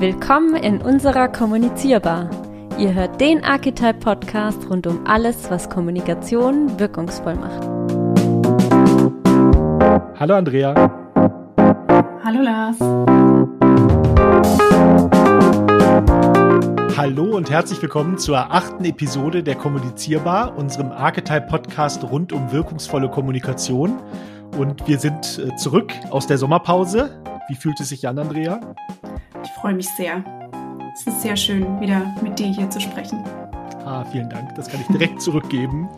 Willkommen in unserer Kommunizierbar. Ihr hört den Archetype Podcast rund um alles, was Kommunikation wirkungsvoll macht. Hallo Andrea. Hallo Lars. Hallo und herzlich willkommen zur achten Episode der Kommunizierbar, unserem Archetype Podcast rund um wirkungsvolle Kommunikation. Und wir sind äh, zurück aus der Sommerpause. Wie fühlt es sich an, Andrea? Ich freue mich sehr. Es ist sehr schön, wieder mit dir hier zu sprechen. Ah, vielen Dank. Das kann ich direkt zurückgeben.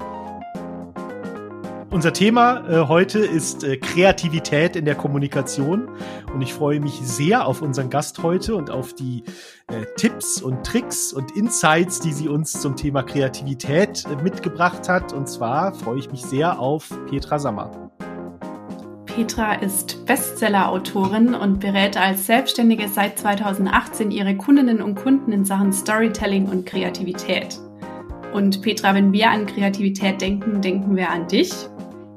Unser Thema äh, heute ist äh, Kreativität in der Kommunikation und ich freue mich sehr auf unseren Gast heute und auf die äh, Tipps und Tricks und Insights, die sie uns zum Thema Kreativität äh, mitgebracht hat. Und zwar freue ich mich sehr auf Petra Sammer. Petra ist Bestseller-Autorin und berät als Selbstständige seit 2018 ihre Kundinnen und Kunden in Sachen Storytelling und Kreativität. Und Petra, wenn wir an Kreativität denken, denken wir an dich.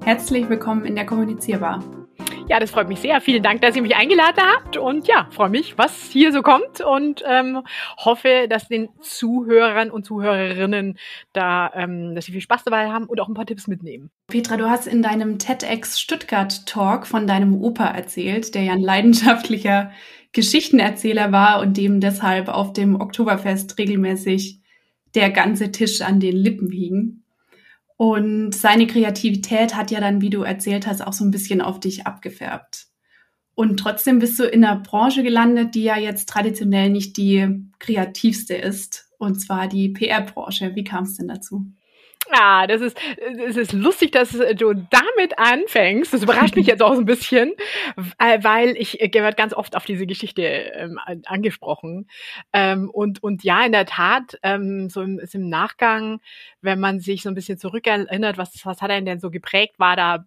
Herzlich willkommen in der Kommunizierbar. Ja, das freut mich sehr. Vielen Dank, dass ihr mich eingeladen habt. Und ja, freue mich, was hier so kommt und ähm, hoffe, dass den Zuhörern und Zuhörerinnen da, ähm, dass sie viel Spaß dabei haben und auch ein paar Tipps mitnehmen. Petra, du hast in deinem TEDx Stuttgart Talk von deinem Opa erzählt, der ja ein leidenschaftlicher Geschichtenerzähler war und dem deshalb auf dem Oktoberfest regelmäßig der ganze Tisch an den Lippen hing. Und seine Kreativität hat ja dann, wie du erzählt hast, auch so ein bisschen auf dich abgefärbt. Und trotzdem bist du in einer Branche gelandet, die ja jetzt traditionell nicht die kreativste ist, und zwar die PR-Branche. Wie kam es denn dazu? Ah, das ist, es ist lustig, dass du damit anfängst. Das überrascht mich jetzt auch so ein bisschen, äh, weil ich äh, werde ganz oft auf diese Geschichte ähm, angesprochen. Ähm, und, und ja, in der Tat, ähm, so im, ist im Nachgang, wenn man sich so ein bisschen zurückerinnert, was, was hat er denn so geprägt, war da,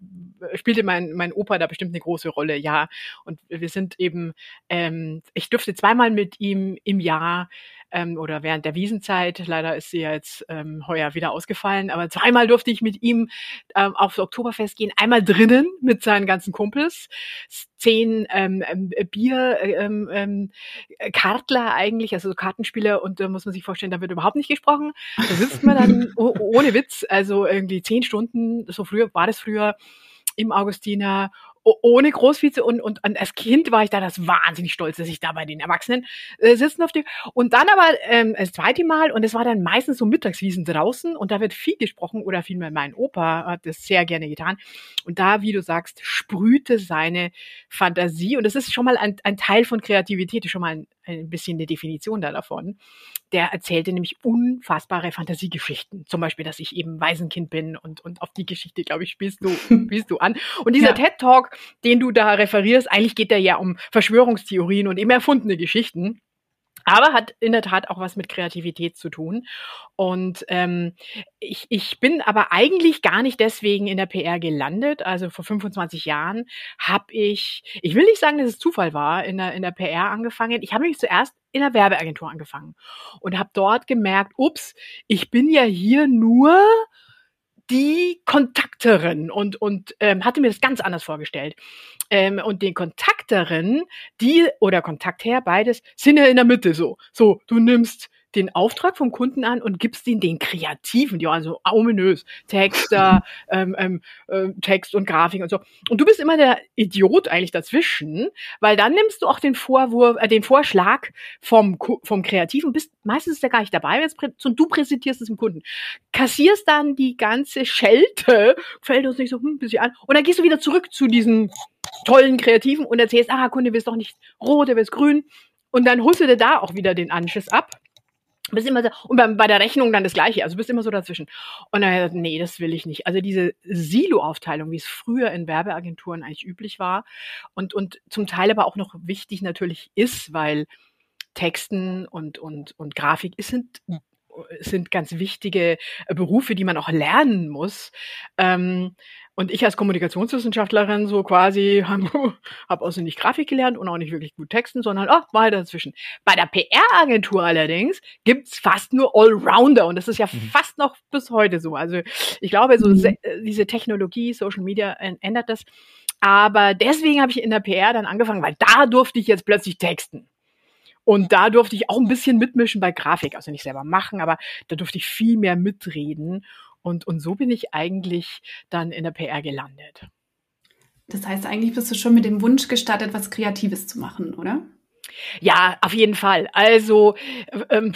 spielte mein, mein Opa da bestimmt eine große Rolle, ja. Und wir sind eben, ähm, ich durfte zweimal mit ihm im Jahr ähm, oder während der Wiesenzeit. Leider ist sie ja jetzt ähm, heuer wieder ausgefallen, aber zweimal durfte ich mit ihm ähm, aufs Oktoberfest gehen. Einmal drinnen mit seinen ganzen Kumpels, zehn ähm, ähm, Bier, ähm, ähm, Kartler eigentlich, also Kartenspieler und da muss man sich vorstellen, da wird überhaupt nicht gesprochen. Da sitzt man dann oh, ohne Witz, also irgendwie zehn Stunden, so früher war das früher im Augustiner ohne Großvize und, und, und als Kind war ich da das wahnsinnig stolz, dass ich da bei den Erwachsenen äh, sitzen durfte. Und dann aber ähm, das zweite Mal, und es war dann meistens so Mittagswiesen draußen und da wird viel gesprochen oder vielmehr mein Opa hat das sehr gerne getan. Und da, wie du sagst, sprühte seine Fantasie und das ist schon mal ein, ein Teil von Kreativität, schon mal ein, ein bisschen eine Definition da davon. Der erzählte nämlich unfassbare Fantasiegeschichten. Zum Beispiel, dass ich eben Waisenkind bin und, und auf die Geschichte, glaube ich, spielst du, spielst du an. Und dieser ja. TED-Talk, den du da referierst, eigentlich geht der ja um Verschwörungstheorien und eben erfundene Geschichten. Aber hat in der Tat auch was mit Kreativität zu tun. Und ähm, ich, ich bin aber eigentlich gar nicht deswegen in der PR gelandet. Also vor 25 Jahren habe ich, ich will nicht sagen, dass es Zufall war, in der, in der PR angefangen. Ich habe mich zuerst in der Werbeagentur angefangen und habe dort gemerkt, ups, ich bin ja hier nur die Kontakterin und, und ähm, hatte mir das ganz anders vorgestellt. Ähm, und den Kontakterin, die oder Kontaktherr, beides, sind ja in der Mitte so. So, du nimmst den Auftrag vom Kunden an und gibst ihn den Kreativen, die also ominös, Texter, ähm, ähm, äh, Text und Grafik und so. Und du bist immer der Idiot eigentlich dazwischen, weil dann nimmst du auch den Vorwurf, äh, den Vorschlag vom, vom Kreativen, bist meistens ist der gar nicht dabei, und du präsentierst es dem Kunden. Kassierst dann die ganze Schelte, fällt uns nicht so hm, ein bisschen an, und dann gehst du wieder zurück zu diesen tollen Kreativen und erzählst, ah, Kunde willst doch nicht rot, der will grün. Und dann holst du dir da auch wieder den Anschiss ab bist immer so, und bei, bei der Rechnung dann das Gleiche, also bist immer so dazwischen. Und dann gesagt, nee, das will ich nicht. Also diese Silo-Aufteilung, wie es früher in Werbeagenturen eigentlich üblich war und, und zum Teil aber auch noch wichtig natürlich ist, weil Texten und, und, und Grafik sind, sind ganz wichtige Berufe, die man auch lernen muss. Ähm, und ich als Kommunikationswissenschaftlerin so quasi habe hab also nicht Grafik gelernt und auch nicht wirklich gut Texten, sondern oh, war halt dazwischen. Bei der PR-Agentur allerdings gibt's fast nur Allrounder und das ist ja mhm. fast noch bis heute so. Also ich glaube, so mhm. diese Technologie, Social Media ändert das. Aber deswegen habe ich in der PR dann angefangen, weil da durfte ich jetzt plötzlich texten. Und da durfte ich auch ein bisschen mitmischen bei Grafik, also nicht selber machen, aber da durfte ich viel mehr mitreden. Und, und so bin ich eigentlich dann in der PR gelandet. Das heißt, eigentlich bist du schon mit dem Wunsch gestartet, was Kreatives zu machen, oder? Ja, auf jeden Fall. Also, ähm,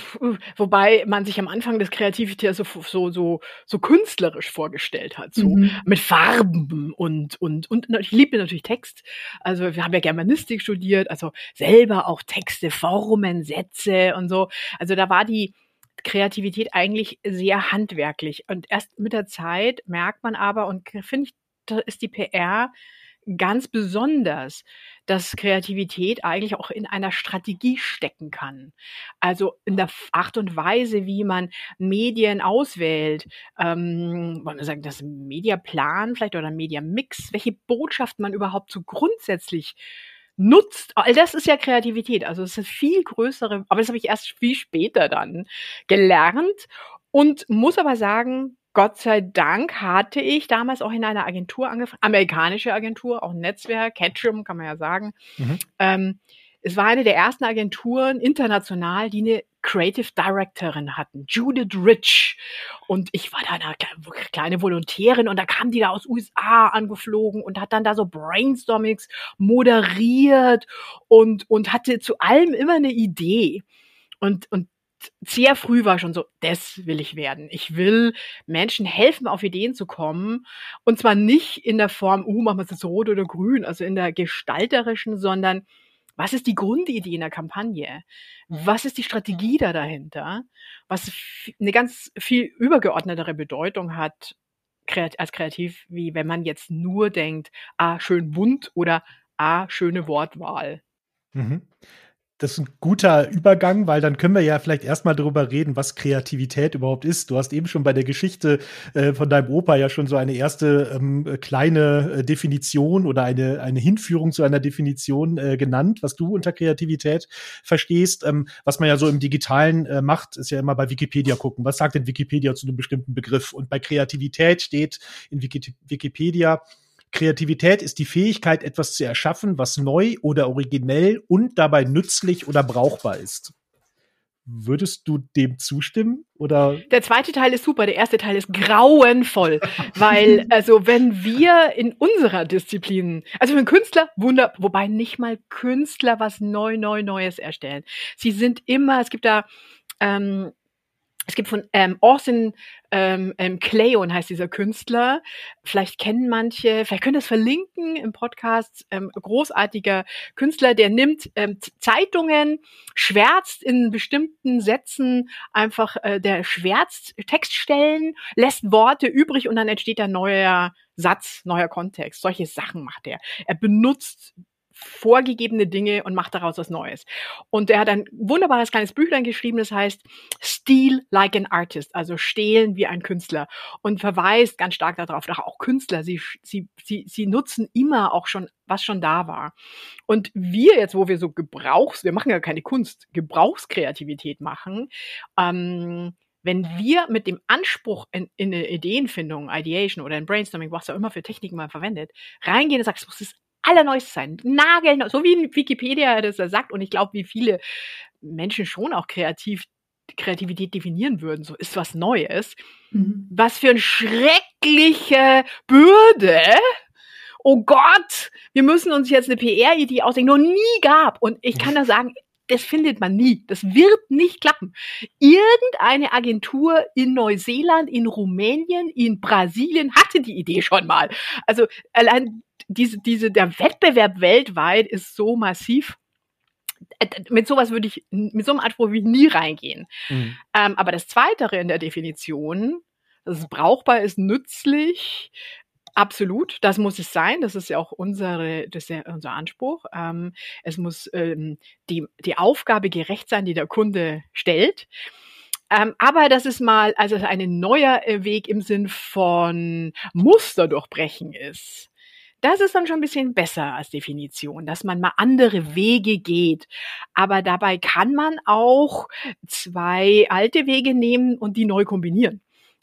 wobei man sich am Anfang des Kreativität so, so, so, so künstlerisch vorgestellt hat, so mhm. mit Farben und, und, und ich liebe natürlich Text. Also, wir haben ja Germanistik studiert, also selber auch Texte, Formen, Sätze und so. Also, da war die, Kreativität eigentlich sehr handwerklich. Und erst mit der Zeit merkt man aber, und finde ich, da ist die PR ganz besonders, dass Kreativität eigentlich auch in einer Strategie stecken kann. Also in der Art und Weise, wie man Medien auswählt, ähm, wollen wir sagen, das Mediaplan vielleicht oder Mediamix, welche Botschaft man überhaupt so grundsätzlich nutzt. All das ist ja Kreativität. Also es ist viel größere, aber das habe ich erst viel später dann gelernt und muss aber sagen, Gott sei Dank hatte ich damals auch in einer Agentur angefangen, amerikanische Agentur, auch ein Netzwerk, Ketchum kann man ja sagen. Mhm. Ähm, es war eine der ersten Agenturen international, die eine Creative Directorin hatten, Judith Rich. Und ich war da eine kleine Volontärin und da kam die da aus USA angeflogen und hat dann da so Brainstormings moderiert und, und hatte zu allem immer eine Idee. Und, und sehr früh war schon so, das will ich werden. Ich will Menschen helfen, auf Ideen zu kommen. Und zwar nicht in der Form, uh, machen wir es jetzt rot oder grün, also in der gestalterischen, sondern was ist die Grundidee in der Kampagne? Was ist die Strategie da dahinter? Was eine ganz viel übergeordnetere Bedeutung hat als kreativ, wie wenn man jetzt nur denkt, ah, schön bunt oder ah, schöne Wortwahl. Mhm das ist ein guter Übergang, weil dann können wir ja vielleicht erstmal darüber reden, was Kreativität überhaupt ist. Du hast eben schon bei der Geschichte äh, von deinem Opa ja schon so eine erste ähm, kleine äh, Definition oder eine, eine Hinführung zu einer Definition äh, genannt, was du unter Kreativität verstehst. Ähm, was man ja so im Digitalen äh, macht, ist ja immer bei Wikipedia gucken. Was sagt denn Wikipedia zu einem bestimmten Begriff? Und bei Kreativität steht in Wiki Wikipedia, Kreativität ist die Fähigkeit, etwas zu erschaffen, was neu oder originell und dabei nützlich oder brauchbar ist. Würdest du dem zustimmen oder? Der zweite Teil ist super, der erste Teil ist grauenvoll, weil also wenn wir in unserer Disziplin, also einen Künstler wunder, wobei nicht mal Künstler was neu neu Neues erstellen. Sie sind immer, es gibt da ähm, es gibt von ähm, Austin ähm, ähm, Cleon heißt dieser Künstler. Vielleicht kennen manche, vielleicht können das verlinken im Podcast. Ähm, großartiger Künstler, der nimmt ähm, Zeitungen, schwärzt in bestimmten Sätzen einfach, äh, der schwärzt Textstellen, lässt Worte übrig und dann entsteht ein neuer Satz, neuer Kontext. Solche Sachen macht er. Er benutzt vorgegebene Dinge und macht daraus was Neues. Und er hat ein wunderbares kleines Büchlein geschrieben, das heißt Steal like an Artist, also stehlen wie ein Künstler und verweist ganz stark darauf, dass auch Künstler, sie, sie, sie, sie nutzen immer auch schon, was schon da war. Und wir jetzt, wo wir so Gebrauchs, wir machen ja keine Kunst, Gebrauchskreativität machen, ähm, wenn wir mit dem Anspruch in, in eine Ideenfindung, Ideation oder in Brainstorming, was auch immer für Techniken man verwendet, reingehen und sagst, es muss das allerneueste sein. Nageln, so wie Wikipedia das da sagt. Und ich glaube, wie viele Menschen schon auch kreativ Kreativität definieren würden, so ist was Neues. Mhm. Was für eine schreckliche Bürde. Oh Gott, wir müssen uns jetzt eine PR-Idee ausdenken, noch nie gab. Und ich kann da sagen, das findet man nie. Das wird nicht klappen. Irgendeine Agentur in Neuseeland, in Rumänien, in Brasilien hatte die Idee schon mal. Also allein diese, diese, der Wettbewerb weltweit ist so massiv. Äh, mit sowas würde ich, mit so einem Anspruch würde ich nie reingehen. Mhm. Ähm, aber das Zweite in der Definition, dass es brauchbar ist, nützlich, Absolut, das muss es sein. Das ist ja auch unsere, das ist ja unser Anspruch. Ähm, es muss ähm, die, die Aufgabe gerecht sein, die der Kunde stellt. Ähm, aber das ist mal, also ein neuer Weg im Sinn von Muster durchbrechen ist. Das ist dann schon ein bisschen besser als Definition, dass man mal andere Wege geht. Aber dabei kann man auch zwei alte Wege nehmen und die neu kombinieren.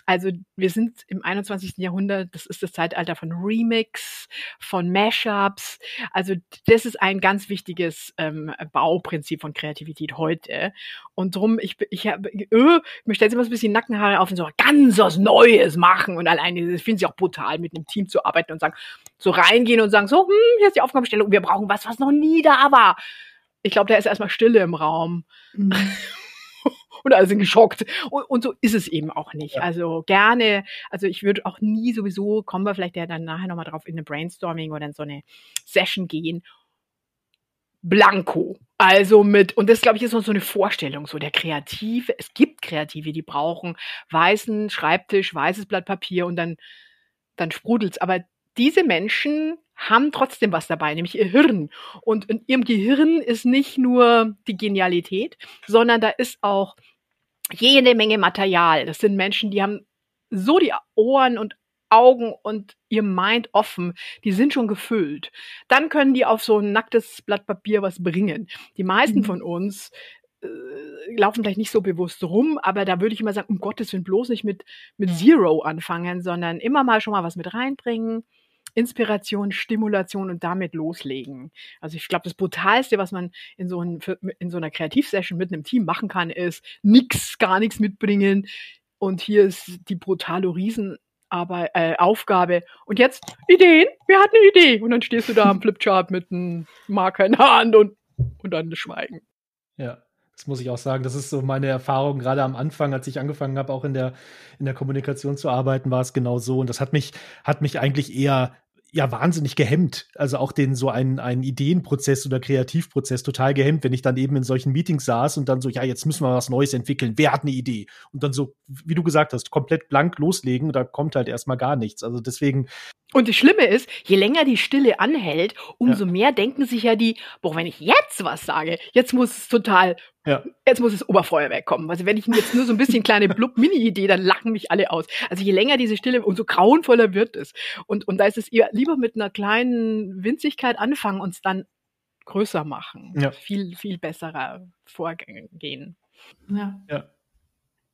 Also wir sind im 21. Jahrhundert, das ist das Zeitalter von Remix, von Mashups. Also das ist ein ganz wichtiges ähm, Bauprinzip von Kreativität heute. Und drum, ich, ich, hab, äh, mir stellt immer so ein bisschen Nackenhaare auf und so ganz was Neues machen. Und alleine, ich finde es auch brutal, mit einem Team zu arbeiten und sagen, so reingehen und sagen, so, hm, hier ist die Aufgabenstellung, wir brauchen was, was noch nie da war. Ich glaube, da ist erstmal Stille im Raum. Mhm. und alle sind geschockt. Und, und, so ist es eben auch nicht. Ja. Also gerne, also ich würde auch nie sowieso, kommen wir vielleicht ja dann nachher nochmal drauf, in eine Brainstorming oder in so eine Session gehen. Blanko. Also mit, und das glaube ich ist noch so eine Vorstellung, so der Kreative. Es gibt Kreative, die brauchen weißen Schreibtisch, weißes Blatt Papier und dann, dann sprudelt's. Aber diese Menschen haben trotzdem was dabei, nämlich ihr Hirn. Und in ihrem Gehirn ist nicht nur die Genialität, sondern da ist auch jede Menge Material. Das sind Menschen, die haben so die Ohren und Augen und ihr Mind offen, die sind schon gefüllt. Dann können die auf so ein nacktes Blatt Papier was bringen. Die meisten mhm. von uns äh, laufen vielleicht nicht so bewusst rum, aber da würde ich immer sagen, um Gottes Willen bloß nicht mit, mit Zero anfangen, sondern immer mal schon mal was mit reinbringen Inspiration, Stimulation und damit loslegen. Also ich glaube, das Brutalste, was man in so, ein, in so einer Kreativsession mit einem Team machen kann, ist nix, gar nichts mitbringen. Und hier ist die brutale Riesen aber äh, Aufgabe. Und jetzt Ideen. Wer hat eine Idee? Und dann stehst du da am Flipchart mit einem Marker in der Hand und, und dann das Schweigen. Ja. Das muss ich auch sagen. Das ist so meine Erfahrung, gerade am Anfang, als ich angefangen habe, auch in der, in der Kommunikation zu arbeiten, war es genau so. Und das hat mich, hat mich eigentlich eher ja wahnsinnig gehemmt. Also auch den so einen, einen Ideenprozess oder Kreativprozess total gehemmt, wenn ich dann eben in solchen Meetings saß und dann so, ja, jetzt müssen wir was Neues entwickeln. Wer hat eine Idee? Und dann so, wie du gesagt hast, komplett blank loslegen, da kommt halt erstmal gar nichts. Also deswegen. Und das Schlimme ist, je länger die Stille anhält, umso ja. mehr denken sich ja die, boah, wenn ich jetzt was sage, jetzt muss es total ja. Jetzt muss das Oberfeuerwerk kommen. Also wenn ich jetzt nur so ein bisschen kleine Blub-Mini-Idee, dann lachen mich alle aus. Also je länger diese Stille, umso grauenvoller wird es. Und, und da ist es eher lieber mit einer kleinen Winzigkeit anfangen und es dann größer machen. Ja. Viel, viel besserer Vorgehen. Ja. ja.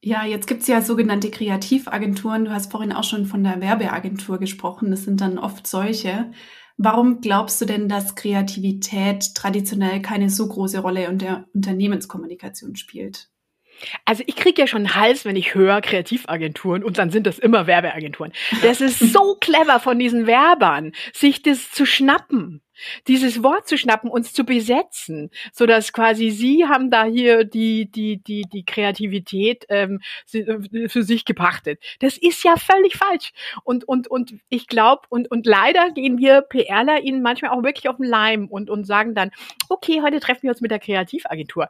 Ja, jetzt gibt's ja sogenannte Kreativagenturen. Du hast vorhin auch schon von der Werbeagentur gesprochen. Das sind dann oft solche. Warum glaubst du denn, dass Kreativität traditionell keine so große Rolle in der Unternehmenskommunikation spielt? Also ich kriege ja schon einen Hals, wenn ich höre Kreativagenturen und dann sind das immer Werbeagenturen. Das ist so clever von diesen Werbern, sich das zu schnappen dieses Wort zu schnappen, uns zu besetzen, so dass quasi sie haben da hier die die die die Kreativität ähm, äh, für sich gepachtet. Das ist ja völlig falsch. Und und und ich glaube und und leider gehen wir PRler ihnen manchmal auch wirklich auf den Leim und und sagen dann, okay, heute treffen wir uns mit der Kreativagentur.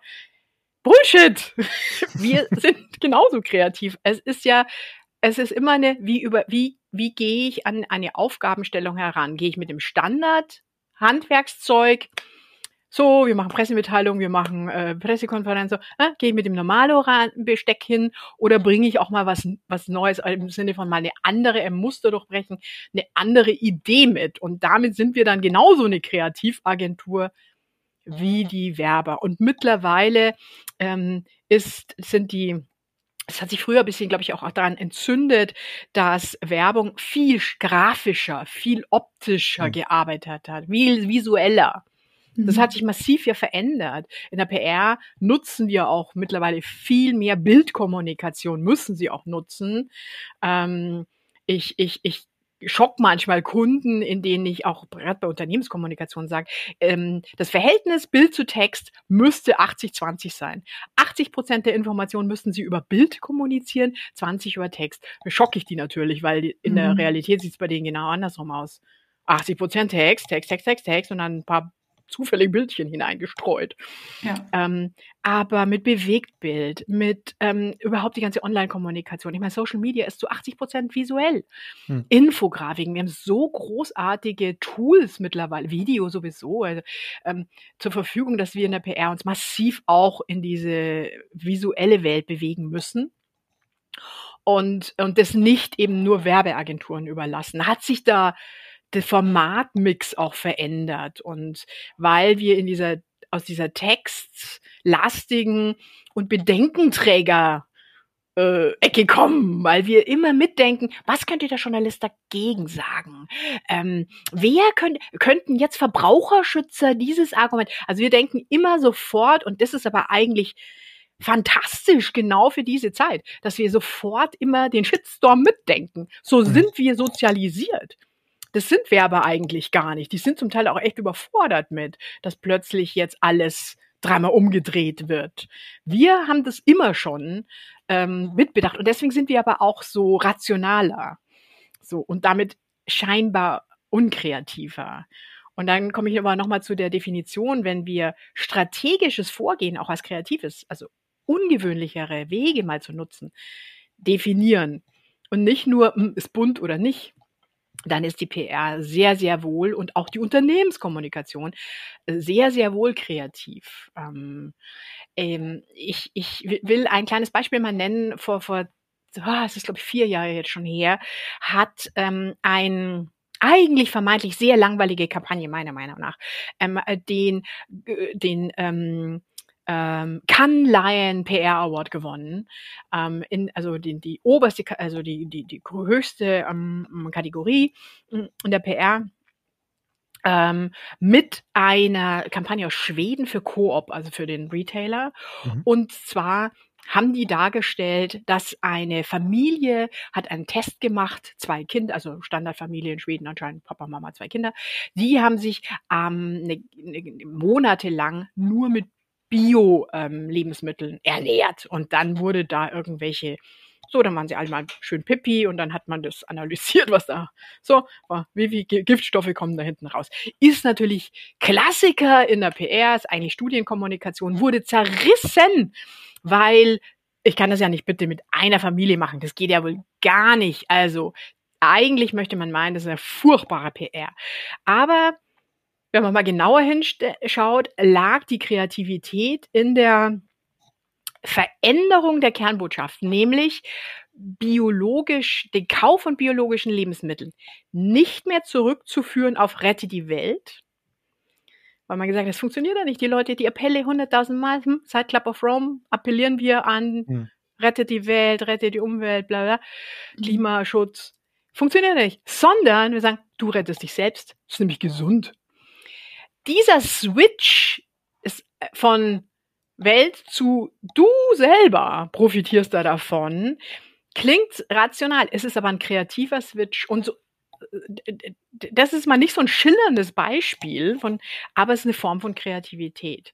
Bullshit! Wir sind genauso kreativ. Es ist ja, es ist immer eine, wie über, wie, wie gehe ich an eine Aufgabenstellung heran? Gehe ich mit dem Standard Handwerkszeug? So, wir machen Pressemitteilungen, wir machen äh, Pressekonferenz, so, äh, gehe ich mit dem Normalo-Besteck hin oder bringe ich auch mal was, was Neues im Sinne von mal eine andere, ein Muster durchbrechen, eine andere Idee mit. Und damit sind wir dann genauso eine Kreativagentur wie die Werber. Und mittlerweile ähm, ist, sind die es hat sich früher ein bisschen, glaube ich, auch daran entzündet, dass Werbung viel grafischer, viel optischer mhm. gearbeitet hat, viel visueller. Das hat mhm. sich massiv ja verändert. In der PR nutzen wir auch mittlerweile viel mehr Bildkommunikation, müssen sie auch nutzen. Ähm, ich, ich, ich schock manchmal Kunden, in denen ich auch gerade bei Unternehmenskommunikation sage, ähm, das Verhältnis Bild zu Text müsste 80-20 sein. 80 Prozent der Informationen müssten sie über Bild kommunizieren, 20 über Text. Schocke ich die natürlich, weil in mhm. der Realität sieht es bei denen genau andersrum aus. 80 Prozent Text, Text, Text, Text, Text und dann ein paar zufällig Bildchen hineingestreut. Ja. Ähm, aber mit Bewegtbild, mit ähm, überhaupt die ganze Online-Kommunikation. Ich meine, Social Media ist zu 80 Prozent visuell. Hm. Infografiken, wir haben so großartige Tools mittlerweile, Video sowieso, also, ähm, zur Verfügung, dass wir in der PR uns massiv auch in diese visuelle Welt bewegen müssen und, und das nicht eben nur Werbeagenturen überlassen. Hat sich da der Formatmix auch verändert. Und weil wir in dieser, aus dieser textlastigen und Bedenkenträger äh, Ecke kommen, weil wir immer mitdenken, was könnte der Journalist dagegen sagen? Ähm, wer könnt, könnten jetzt Verbraucherschützer dieses Argument? Also wir denken immer sofort, und das ist aber eigentlich fantastisch genau für diese Zeit, dass wir sofort immer den Shitstorm mitdenken. So mhm. sind wir sozialisiert. Das sind wir aber eigentlich gar nicht. Die sind zum Teil auch echt überfordert mit, dass plötzlich jetzt alles dreimal umgedreht wird. Wir haben das immer schon ähm, mitbedacht und deswegen sind wir aber auch so rationaler. So und damit scheinbar unkreativer. Und dann komme ich aber nochmal zu der Definition, wenn wir strategisches Vorgehen auch als kreatives, also ungewöhnlichere Wege mal zu nutzen, definieren und nicht nur, hm, ist bunt oder nicht, dann ist die PR sehr, sehr wohl und auch die Unternehmenskommunikation äh, sehr, sehr wohl kreativ. Ähm, ähm, ich, ich will ein kleines Beispiel mal nennen. Vor, vor oh, es ist glaube ich vier Jahre jetzt schon her, hat ähm, ein eigentlich vermeintlich sehr langweilige Kampagne meiner Meinung nach ähm, äh, den äh, den ähm, ähm, Cannes Lion PR Award gewonnen. Ähm, in, also die, die oberste, also die, die, die höchste ähm, Kategorie in der PR. Ähm, mit einer Kampagne aus Schweden für Coop, also für den Retailer. Mhm. Und zwar haben die dargestellt, dass eine Familie hat einen Test gemacht, zwei Kinder, also Standardfamilie in Schweden anscheinend, Papa, Mama, zwei Kinder. Die haben sich ähm, ne, ne, monatelang nur mit Bio-Lebensmitteln ähm, ernährt. Und dann wurde da irgendwelche, so, dann waren sie alle mal schön pipi und dann hat man das analysiert, was da so war, wie viele Giftstoffe kommen da hinten raus. Ist natürlich Klassiker in der PR, ist eigentlich Studienkommunikation, wurde zerrissen, weil ich kann das ja nicht bitte mit einer Familie machen. Das geht ja wohl gar nicht. Also eigentlich möchte man meinen, das ist eine furchtbare PR. Aber wenn man mal genauer hinschaut, lag die Kreativität in der Veränderung der Kernbotschaft, nämlich biologisch, den Kauf von biologischen Lebensmitteln nicht mehr zurückzuführen auf Rette die Welt, weil man gesagt hat, das funktioniert ja nicht. Die Leute, die Appelle 100.000 Mal, hm, seit Club of Rome appellieren wir an, hm. rettet die Welt, rettet die Umwelt, bla bla, hm. Klimaschutz. Funktioniert nicht. Sondern wir sagen, du rettest dich selbst, das ist nämlich gesund dieser Switch ist äh, von Welt zu du selber profitierst da davon, klingt rational. Es ist aber ein kreativer Switch und so, äh, das ist mal nicht so ein schillerndes Beispiel von, aber es ist eine Form von Kreativität.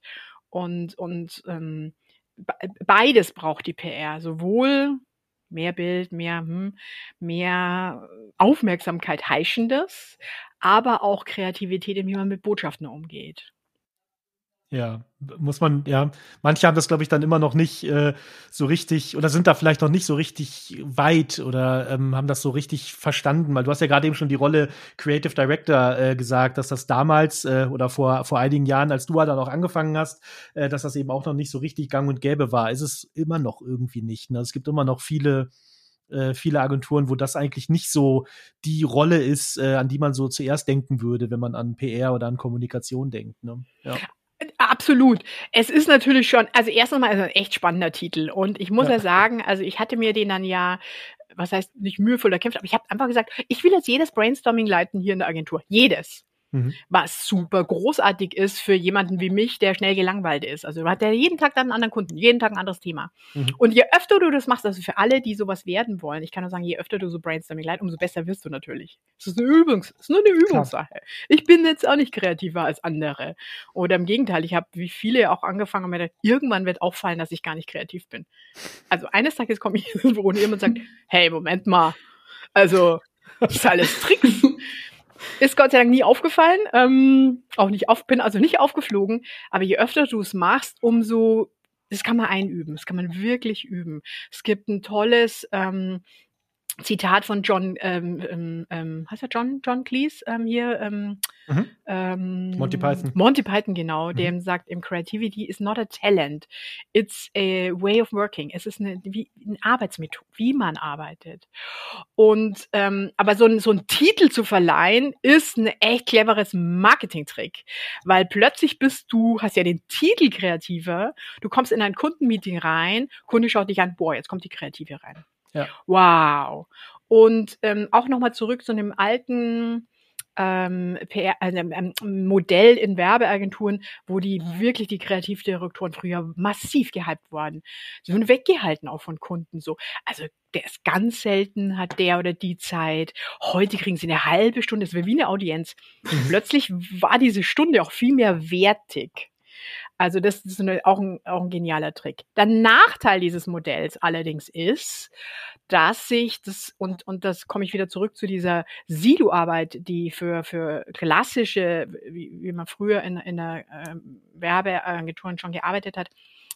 Und, und ähm, beides braucht die PR, sowohl mehr Bild, mehr, hm, mehr Aufmerksamkeit heischendes, aber auch Kreativität, wie man mit Botschaften umgeht. Ja, muss man, ja. Manche haben das, glaube ich, dann immer noch nicht äh, so richtig oder sind da vielleicht noch nicht so richtig weit oder ähm, haben das so richtig verstanden, weil du hast ja gerade eben schon die Rolle Creative Director äh, gesagt, dass das damals äh, oder vor, vor einigen Jahren, als du dann auch angefangen hast, äh, dass das eben auch noch nicht so richtig gang und gäbe war. Ist es immer noch irgendwie nicht. Ne? Es gibt immer noch viele äh, viele Agenturen, wo das eigentlich nicht so die Rolle ist, äh, an die man so zuerst denken würde, wenn man an PR oder an Kommunikation denkt. Ne? Ja. Absolut. Es ist natürlich schon, also erstens mal ist es ein echt spannender Titel. Und ich muss ja. ja sagen, also ich hatte mir den dann ja was heißt nicht mühevoll erkämpft, aber ich habe einfach gesagt, ich will jetzt jedes Brainstorming leiten hier in der Agentur. Jedes. Mhm. Was super großartig ist für jemanden wie mich, der schnell gelangweilt ist. Also hat der jeden Tag dann einen anderen Kunden, jeden Tag ein anderes Thema. Mhm. Und je öfter du das machst, also für alle, die sowas werden wollen, ich kann nur sagen, je öfter du so Brainstorming leitest, umso besser wirst du natürlich. Es ist eine Übungs, es ist nur eine Übungssache. Klar. Ich bin jetzt auch nicht kreativer als andere. Oder im Gegenteil, ich habe wie viele auch angefangen und mir gedacht, irgendwann wird auffallen, dass ich gar nicht kreativ bin. Also eines Tages komme ich ins Büro und jemand sagt, hey, Moment mal. Also, das ist alles Tricks. Ist Gott sei Dank nie aufgefallen, ähm, auch nicht auf, bin also nicht aufgeflogen. Aber je öfter du es machst, umso, das kann man einüben, das kann man wirklich üben. Es gibt ein tolles ähm, Zitat von John, ähm, ähm, ähm, heißt er John, John Cleese ähm, hier? Ähm, mhm. ähm, Monty Python. Monty Python, genau, mhm. dem sagt, im Creativity is not a talent, it's a way of working. Es ist eine, wie, eine Arbeitsmethode, wie man arbeitet. Und ähm, aber so ein, so ein Titel zu verleihen, ist ein echt cleveres Marketing-Trick, weil plötzlich bist du, hast ja den Titel Kreativer, du kommst in ein Kundenmeeting rein, Kunde schaut dich an, boah, jetzt kommt die Kreative rein ja. Wow. Und ähm, auch nochmal zurück zu einem alten ähm, PR, äh, ähm, Modell in Werbeagenturen, wo die wirklich die Kreativdirektoren früher massiv gehypt waren. Sie wurden weggehalten auch von Kunden so. Also der ist ganz selten, hat der oder die Zeit. Heute kriegen sie eine halbe Stunde, das wäre wie eine Audienz. Und plötzlich war diese Stunde auch viel mehr wertig. Also das ist eine, auch, ein, auch ein genialer Trick. Der Nachteil dieses Modells allerdings ist, dass sich das, und, und das komme ich wieder zurück zu dieser Silo-Arbeit, die für, für klassische, wie, wie man früher in, in der äh, Werbeagenturen schon gearbeitet hat,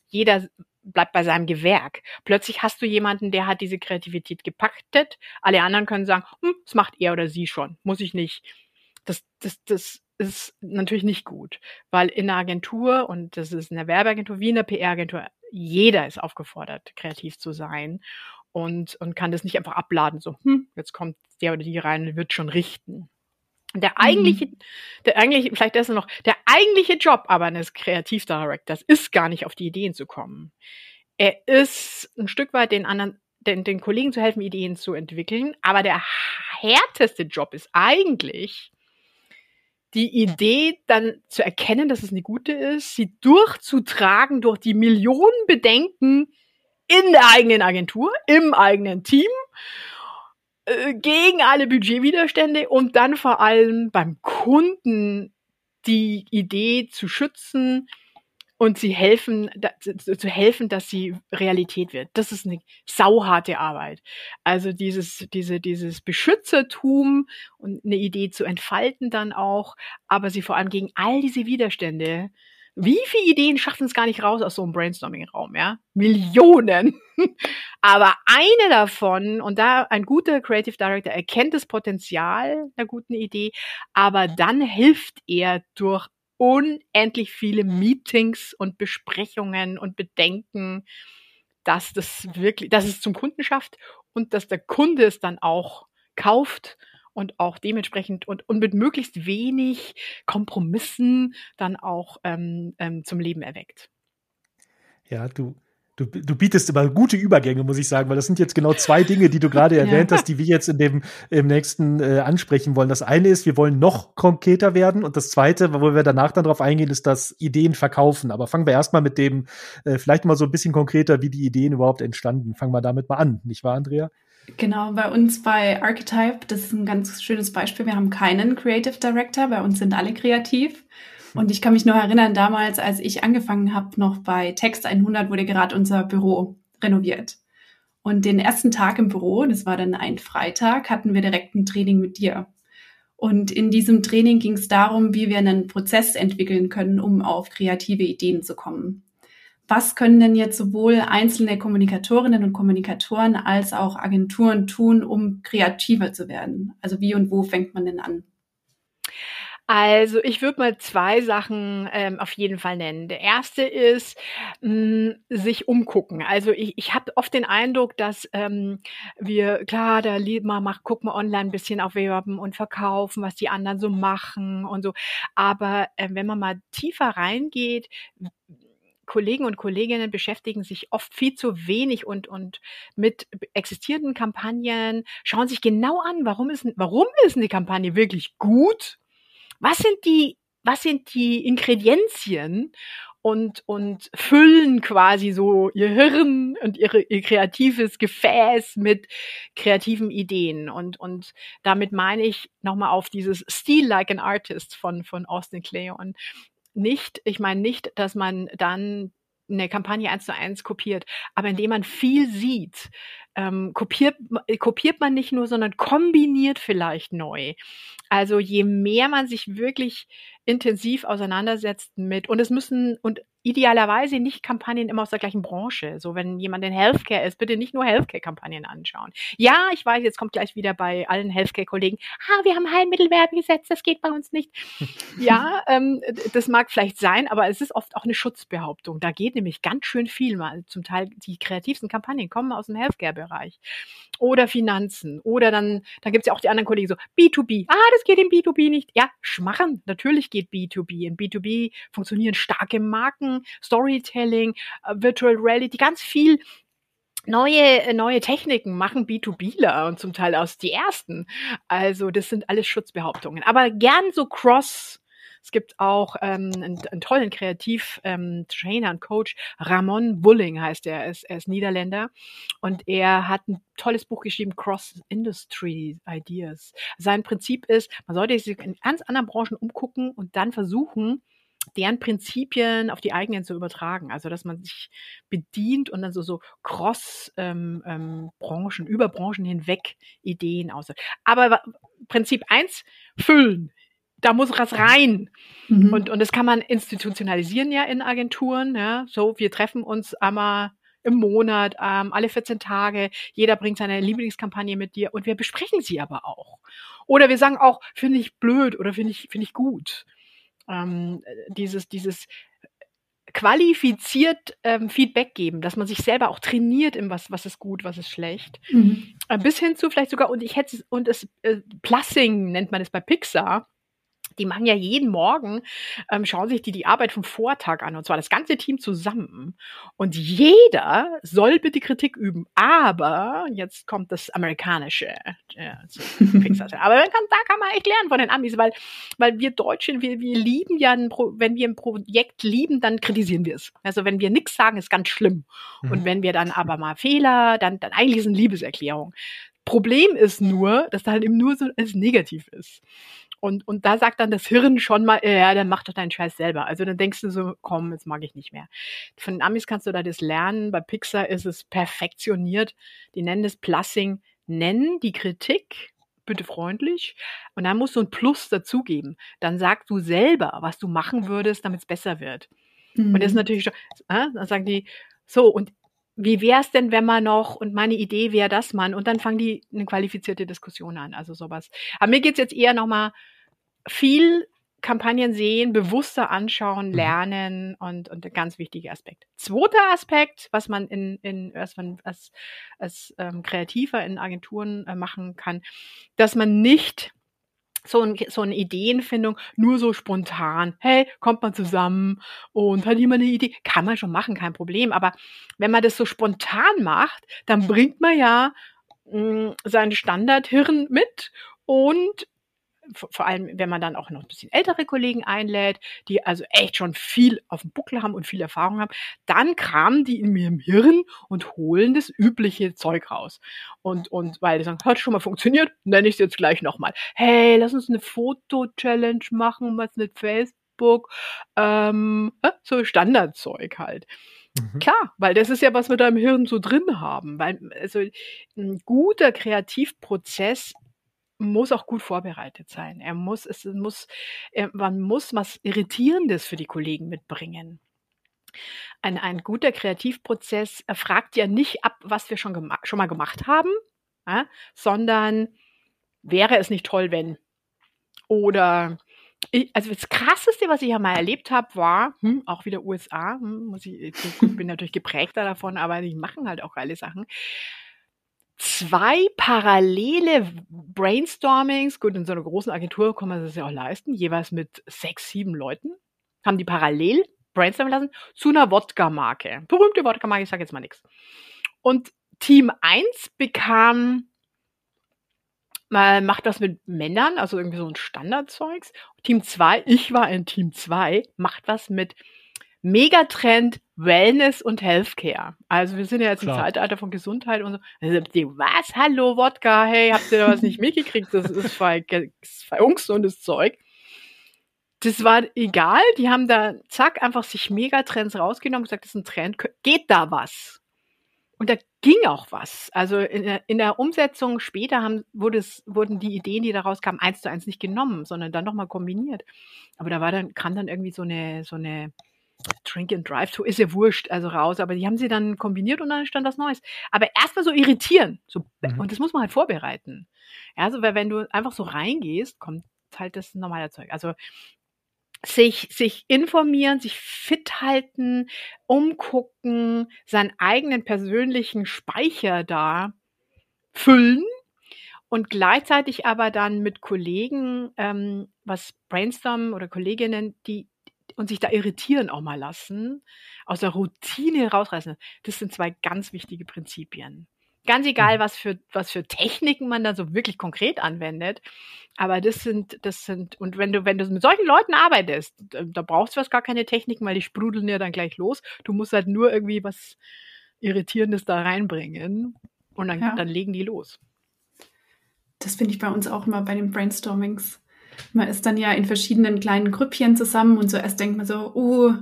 jeder bleibt bei seinem Gewerk. Plötzlich hast du jemanden, der hat diese Kreativität gepackt. Alle anderen können sagen, hm, das macht er oder sie schon, muss ich nicht. Das, das, das ist natürlich nicht gut, weil in einer Agentur, und das ist in der Werbeagentur wie in der PR-Agentur, jeder ist aufgefordert, kreativ zu sein und, und kann das nicht einfach abladen, so, hm, jetzt kommt der oder die rein und wird schon richten. Der mhm. eigentliche, mhm. der eigentliche, vielleicht das noch, der eigentliche Job aber eines Kreativdirectors ist gar nicht auf die Ideen zu kommen. Er ist ein Stück weit den anderen, den, den Kollegen zu helfen, Ideen zu entwickeln, aber der härteste Job ist eigentlich, die Idee dann zu erkennen, dass es eine gute ist, sie durchzutragen durch die Millionen Bedenken in der eigenen Agentur, im eigenen Team, äh, gegen alle Budgetwiderstände und dann vor allem beim Kunden die Idee zu schützen, und sie helfen, da, zu helfen, dass sie Realität wird. Das ist eine sauharte Arbeit. Also dieses, diese, dieses Beschützertum und eine Idee zu entfalten dann auch, aber sie vor allem gegen all diese Widerstände. Wie viele Ideen schaffen es gar nicht raus aus so einem Brainstorming-Raum, ja? Millionen. aber eine davon, und da ein guter Creative Director erkennt das Potenzial einer guten Idee, aber dann hilft er durch unendlich viele Meetings und Besprechungen und Bedenken, dass das wirklich, dass es zum Kunden schafft und dass der Kunde es dann auch kauft und auch dementsprechend und, und mit möglichst wenig Kompromissen dann auch ähm, ähm, zum Leben erweckt. Ja, du, Du, du bietest immer gute Übergänge, muss ich sagen, weil das sind jetzt genau zwei Dinge, die du gerade erwähnt ja. hast, die wir jetzt in dem im nächsten äh, ansprechen wollen. Das eine ist, wir wollen noch konkreter werden und das zweite, wo wir danach dann drauf eingehen, ist das Ideen verkaufen. Aber fangen wir erstmal mit dem, äh, vielleicht mal so ein bisschen konkreter, wie die Ideen überhaupt entstanden. Fangen wir damit mal an, nicht wahr, Andrea? Genau, bei uns bei Archetype, das ist ein ganz schönes Beispiel. Wir haben keinen Creative Director, bei uns sind alle kreativ. Und ich kann mich noch erinnern, damals, als ich angefangen habe, noch bei Text 100 wurde gerade unser Büro renoviert. Und den ersten Tag im Büro, das war dann ein Freitag, hatten wir direkt ein Training mit dir. Und in diesem Training ging es darum, wie wir einen Prozess entwickeln können, um auf kreative Ideen zu kommen. Was können denn jetzt sowohl einzelne Kommunikatorinnen und Kommunikatoren als auch Agenturen tun, um kreativer zu werden? Also wie und wo fängt man denn an? Also ich würde mal zwei Sachen ähm, auf jeden Fall nennen. Der erste ist mh, hm, sich umgucken. Also ich, ich habe oft den Eindruck, dass ähm, wir, klar, da mal mach, guck mal online ein bisschen auf Werben und verkaufen, was die anderen so machen und so. Aber äh, wenn man mal tiefer reingeht, Kollegen und Kolleginnen beschäftigen sich oft viel zu wenig und, und mit existierenden Kampagnen, schauen sich genau an, warum ist, warum ist eine Kampagne wirklich gut was sind die, was sind die Ingredienzien und, und füllen quasi so ihr Hirn und ihre, ihr kreatives Gefäß mit kreativen Ideen. Und, und damit meine ich nochmal auf dieses Steal Like an Artist von, von Austin Kleon. Nicht, ich meine nicht, dass man dann eine Kampagne eins zu eins kopiert, aber indem man viel sieht, ähm, kopiert, kopiert man nicht nur, sondern kombiniert vielleicht neu. Also je mehr man sich wirklich intensiv auseinandersetzt mit, und es müssen, und idealerweise nicht Kampagnen immer aus der gleichen Branche. So, wenn jemand in Healthcare ist, bitte nicht nur Healthcare-Kampagnen anschauen. Ja, ich weiß, jetzt kommt gleich wieder bei allen Healthcare-Kollegen, ah, wir haben Heilmittelwerbegesetz, das geht bei uns nicht. ja, ähm, das mag vielleicht sein, aber es ist oft auch eine Schutzbehauptung. Da geht nämlich ganz schön viel mal. Zum Teil die kreativsten Kampagnen kommen aus dem Healthcare-Bereich. Oder Finanzen. Oder dann, dann gibt's ja auch die anderen Kollegen so, B2B. Ah, das geht im B2B nicht. Ja, schmachen. Natürlich geht B2B. In B2B funktionieren starke Marken Storytelling, äh, Virtual Reality, ganz viel neue, äh, neue Techniken machen B2Bler und zum Teil aus die ersten. Also das sind alles Schutzbehauptungen. Aber gern so cross. Es gibt auch ähm, einen, einen tollen Kreativ-Trainer ähm, und Coach, Ramon Bulling heißt er, er ist, er ist Niederländer und er hat ein tolles Buch geschrieben, Cross Industry Ideas. Sein Prinzip ist, man sollte sich in ganz anderen Branchen umgucken und dann versuchen, deren Prinzipien auf die eigenen zu übertragen. Also dass man sich bedient und dann so, so cross ähm, ähm, Branchen, über Branchen hinweg Ideen aus. Aber Prinzip eins füllen. Da muss was rein. Mhm. Und, und das kann man institutionalisieren ja in Agenturen. Ja. So, wir treffen uns einmal im Monat, ähm, alle 14 Tage. Jeder bringt seine Lieblingskampagne mit dir und wir besprechen sie aber auch. Oder wir sagen auch, finde ich blöd oder finde ich, finde ich gut ähm, dieses, dieses qualifiziert ähm, Feedback geben, dass man sich selber auch trainiert im was, was ist gut, was ist schlecht. Mhm. Äh, bis hin zu vielleicht sogar, und ich hätte und es äh, Plussing nennt man es bei Pixar, die machen ja jeden Morgen, ähm, schauen sich die die Arbeit vom Vortag an, und zwar das ganze Team zusammen. Und jeder soll bitte Kritik üben. Aber, jetzt kommt das Amerikanische. Äh, aber kann, da kann man echt lernen von den Amis, weil, weil wir Deutschen, wir, wir lieben ja, ein Pro, wenn wir ein Projekt lieben, dann kritisieren wir es. Also wenn wir nichts sagen, ist ganz schlimm. Mhm. Und wenn wir dann aber mal Fehler, dann, dann eigentlich ist es eine Liebeserklärung. Problem ist nur, dass da halt eben nur so alles negativ ist. Und, und da sagt dann das Hirn schon mal, ja, dann mach doch deinen Scheiß selber. Also dann denkst du so, komm, jetzt mag ich nicht mehr. Von den Amis kannst du da das lernen. Bei Pixar ist es perfektioniert. Die nennen es Plussing. Nennen die Kritik bitte freundlich. Und dann musst du ein Plus dazugeben. Dann sagst du selber, was du machen würdest, damit es besser wird. Mhm. Und das ist mhm. natürlich schon, äh, dann sagen die, so, und wie wäre es denn, wenn man noch, und meine Idee wäre das, man, und dann fangen die eine qualifizierte Diskussion an, also sowas. Aber mir geht's jetzt eher nochmal viel Kampagnen sehen, bewusster anschauen, mhm. lernen und, und ein ganz wichtiger Aspekt. Zweiter Aspekt, was man in, in was man als, als ähm, Kreativer in Agenturen äh, machen kann, dass man nicht so, ein, so eine Ideenfindung nur so spontan. Hey, kommt man zusammen und hat jemand eine Idee? Kann man schon machen, kein Problem. Aber wenn man das so spontan macht, dann bringt man ja mh, hm, sein Standardhirn mit und vor allem, wenn man dann auch noch ein bisschen ältere Kollegen einlädt, die also echt schon viel auf dem Buckel haben und viel Erfahrung haben, dann kramen die in mir im Hirn und holen das übliche Zeug raus. Und, und weil die sagen, hat schon mal funktioniert, nenne ich es jetzt gleich nochmal. Hey, lass uns eine Foto-Challenge machen, was mit Facebook, ähm, so Standardzeug halt. Mhm. Klar, weil das ist ja, was wir da im Hirn so drin haben. Weil also ein guter Kreativprozess muss auch gut vorbereitet sein. Er muss, es muss, er, man muss was Irritierendes für die Kollegen mitbringen. Ein, ein guter Kreativprozess fragt ja nicht ab, was wir schon, schon mal gemacht haben, ja, sondern wäre es nicht toll, wenn? Oder ich, also das krasseste, was ich ja mal erlebt habe, war hm, auch wieder USA. Hm, muss ich, ich bin natürlich geprägter davon, aber die machen halt auch geile Sachen zwei parallele Brainstormings, gut, in so einer großen Agentur kann man das ja auch leisten, jeweils mit sechs, sieben Leuten, haben die parallel brainstormen lassen zu einer Wodka-Marke. Berühmte Wodka-Marke, ich sage jetzt mal nichts. Und Team 1 bekam, mal macht das mit Männern, also irgendwie so ein Standardzeugs. Team 2, ich war in Team 2, macht was mit Megatrend Wellness und Healthcare. Also wir sind ja jetzt Klar. im Zeitalter von Gesundheit und so. Also, was? Hallo, Wodka? Hey, habt ihr da was nicht mitgekriegt? Das ist voll, voll ungesundes Zeug. Das war egal. Die haben da, zack, einfach sich Megatrends rausgenommen und gesagt, das ist ein Trend. Geht da was? Und da ging auch was. Also in der, in der Umsetzung später haben, wurde es, wurden die Ideen, die daraus kamen, eins zu eins nicht genommen, sondern dann nochmal kombiniert. Aber da war dann, kam dann irgendwie so eine, so eine Drink and Drive to ist ja wurscht, also raus, aber die haben sie dann kombiniert und dann stand was Neues. Aber erstmal so irritieren, so, mhm. und das muss man halt vorbereiten. Ja, also, weil wenn du einfach so reingehst, kommt halt das normale Zeug. Also, sich, sich informieren, sich fit halten, umgucken, seinen eigenen persönlichen Speicher da füllen und gleichzeitig aber dann mit Kollegen ähm, was brainstormen oder Kolleginnen, die und sich da irritieren auch mal lassen, aus der Routine rausreißen. Das sind zwei ganz wichtige Prinzipien. Ganz egal, mhm. was für, was für Techniken man da so wirklich konkret anwendet. Aber das sind, das sind, und wenn du, wenn du mit solchen Leuten arbeitest, da, da brauchst du fast gar keine Techniken, weil die sprudeln ja dann gleich los. Du musst halt nur irgendwie was Irritierendes da reinbringen und dann, ja. dann legen die los. Das finde ich bei uns auch immer bei den Brainstormings. Man ist dann ja in verschiedenen kleinen Grüppchen zusammen und so erst denkt man so, oh,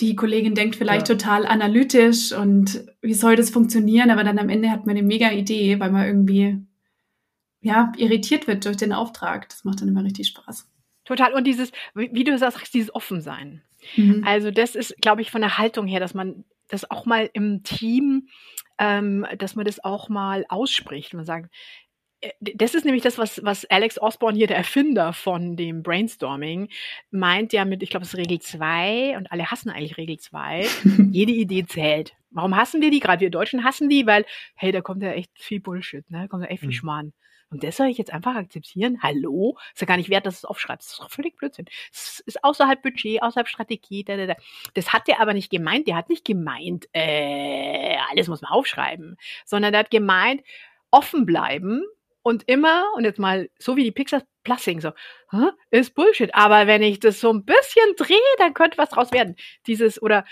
die Kollegin denkt vielleicht ja. total analytisch und wie soll das funktionieren, aber dann am Ende hat man eine mega Idee, weil man irgendwie ja irritiert wird durch den Auftrag. Das macht dann immer richtig Spaß. Total. Und dieses, wie du sagst, dieses Offensein. Mhm. Also das ist, glaube ich, von der Haltung her, dass man das auch mal im Team, ähm, dass man das auch mal ausspricht. Man sagt, das ist nämlich das, was, was Alex Osborne hier, der Erfinder von dem Brainstorming, meint ja mit, ich glaube, es ist Regel 2 und alle hassen eigentlich Regel 2. Jede Idee zählt. Warum hassen wir die? Gerade wir Deutschen hassen die, weil, hey, da kommt ja echt viel Bullshit, ne? Da kommt ja echt viel mhm. Schmarrn. Und das soll ich jetzt einfach akzeptieren? Hallo? Ist ja gar nicht wert, dass du es aufschreibst. Das ist doch völlig Blödsinn. Das ist außerhalb Budget, außerhalb Strategie. Da, da, da. Das hat der aber nicht gemeint. Der hat nicht gemeint, äh, alles muss man aufschreiben. Sondern der hat gemeint, offen bleiben und immer, und jetzt mal so wie die Pixar Plussing, so, ist Bullshit. Aber wenn ich das so ein bisschen drehe, dann könnte was draus werden. Dieses, oder,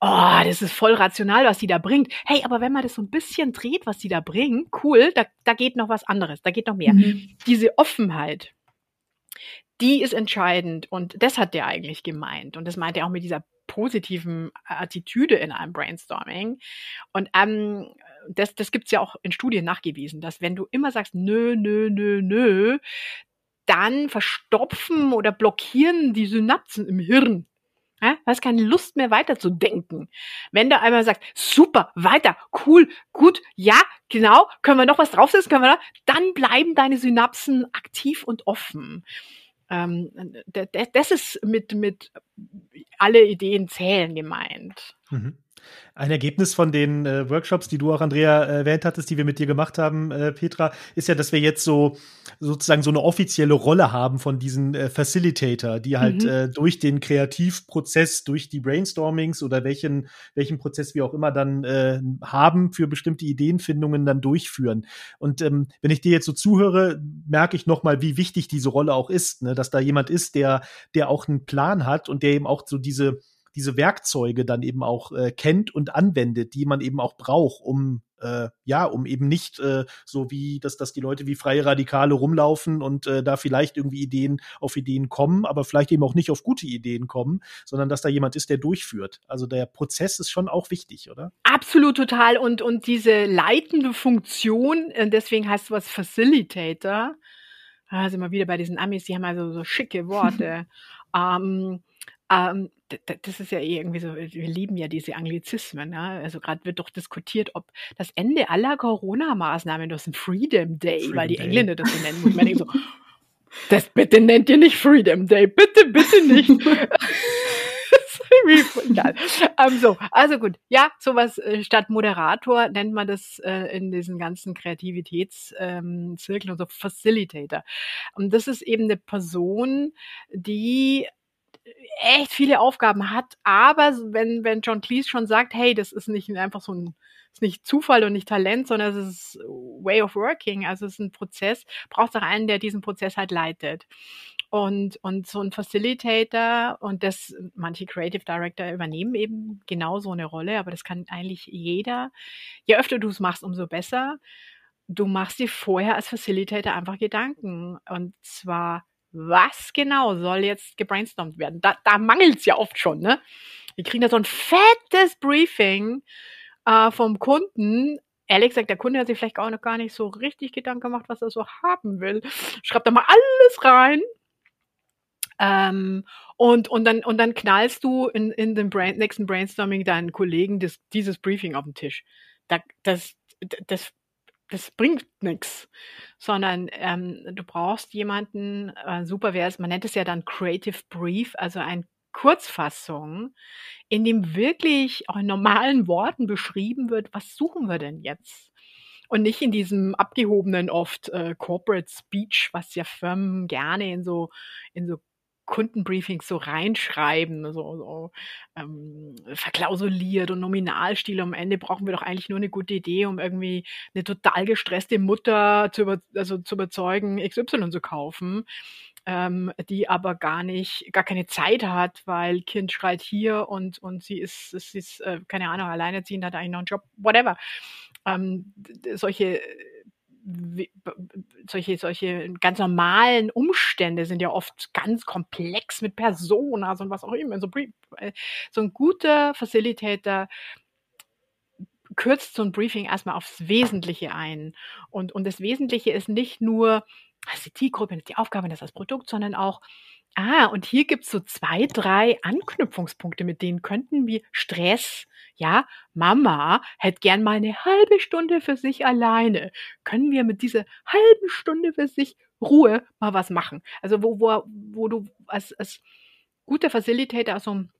oh, das ist voll rational, was die da bringt. Hey, aber wenn man das so ein bisschen dreht, was die da bringen, cool, da, da geht noch was anderes, da geht noch mehr. Mhm. Diese Offenheit, die ist entscheidend und das hat der eigentlich gemeint. Und das meint er auch mit dieser positiven Attitüde in einem Brainstorming. Und ähm, das, das gibt es ja auch in Studien nachgewiesen, dass wenn du immer sagst, nö, nö, nö, nö, dann verstopfen oder blockieren die Synapsen im Hirn. Ja, du hast keine Lust mehr weiterzudenken. Wenn du einmal sagst, super, weiter, cool, gut, ja, genau, können wir noch was draufsetzen, können wir noch, dann bleiben deine Synapsen aktiv und offen. Ähm, das ist mit, mit alle Ideen zählen gemeint. Mhm. Ein Ergebnis von den äh, Workshops, die du auch, Andrea, erwähnt hattest, die wir mit dir gemacht haben, äh, Petra, ist ja, dass wir jetzt so sozusagen so eine offizielle Rolle haben von diesen äh, Facilitator, die halt mhm. äh, durch den Kreativprozess, durch die Brainstormings oder welchen, welchen Prozess wir auch immer dann äh, haben für bestimmte Ideenfindungen dann durchführen. Und ähm, wenn ich dir jetzt so zuhöre, merke ich nochmal, wie wichtig diese Rolle auch ist, ne? dass da jemand ist, der, der auch einen Plan hat und der eben auch so diese diese Werkzeuge dann eben auch äh, kennt und anwendet, die man eben auch braucht, um äh, ja, um eben nicht äh, so wie, dass, dass die Leute wie freie Radikale rumlaufen und äh, da vielleicht irgendwie Ideen auf Ideen kommen, aber vielleicht eben auch nicht auf gute Ideen kommen, sondern dass da jemand ist, der durchführt. Also der Prozess ist schon auch wichtig, oder? Absolut total. Und, und diese leitende Funktion, äh, deswegen heißt es was Facilitator, da sind wir wieder bei diesen Amis, die haben also so schicke Worte. ähm, ähm, das ist ja eh irgendwie so, wir lieben ja diese Anglizismen. Ne? Also gerade wird doch diskutiert, ob das Ende aller Corona-Maßnahmen das ein Freedom Day, Freedom weil die Day. Engländer das so nennen. Und man denkt so, das bitte nennt ihr nicht Freedom Day, bitte, bitte nicht. egal. Ähm, so, also gut. Ja, sowas äh, statt Moderator nennt man das äh, in diesen ganzen Kreativitätszirkeln ähm, und so Facilitator. Und das ist eben eine Person, die echt viele Aufgaben hat, aber wenn, wenn John Cleese schon sagt, hey, das ist nicht einfach so ein, ist nicht Zufall und nicht Talent, sondern es ist Way of Working, also es ist ein Prozess, braucht auch einen, der diesen Prozess halt leitet. Und, und so ein Facilitator und das, manche Creative Director übernehmen eben genau so eine Rolle, aber das kann eigentlich jeder. Je öfter du es machst, umso besser. Du machst dir vorher als Facilitator einfach Gedanken. Und zwar was genau soll jetzt gebrainstormt werden? Da, da mangelt es ja oft schon, ne? Wir kriegen da so ein fettes Briefing äh, vom Kunden ehrlich gesagt, der Kunde hat sich vielleicht auch noch gar nicht so richtig Gedanken gemacht, was er so haben will. Schreibt da mal alles rein. Ähm, und, und, dann, und dann knallst du in, in dem Brain, nächsten Brainstorming deinen Kollegen das, dieses Briefing auf den Tisch. Da, das, das, das bringt nichts, sondern ähm, du brauchst jemanden, äh, super wäre es, man nennt es ja dann Creative Brief, also ein Kurzfassung, in dem wirklich auch in normalen Worten beschrieben wird, was suchen wir denn jetzt? Und nicht in diesem abgehobenen oft äh, Corporate Speech, was ja Firmen gerne in so, in so Kundenbriefings so reinschreiben, so, so ähm, verklausuliert und Nominalstil. Am Ende brauchen wir doch eigentlich nur eine gute Idee, um irgendwie eine total gestresste Mutter zu, über, also zu überzeugen, XY zu kaufen ähm, die aber gar nicht, gar keine Zeit hat, weil Kind schreit hier und, und sie ist, sie ist, äh, keine Ahnung, alleinerziehend, hat eigentlich noch einen Job, whatever. Ähm, solche solche, solche ganz normalen Umstände sind ja oft ganz komplex mit Personas und was auch immer. So, äh, so ein guter Facilitator kürzt so ein Briefing erstmal aufs Wesentliche ein. Und, und das Wesentliche ist nicht nur, ist die Zielgruppe, die Aufgabe, das ist das Produkt, sondern auch, ah, und hier gibt's so zwei, drei Anknüpfungspunkte, mit denen könnten wir Stress, ja, Mama hätte gern mal eine halbe Stunde für sich alleine. Können wir mit dieser halben Stunde für sich Ruhe mal was machen? Also wo, wo, wo du als, als guter Facilitator so ein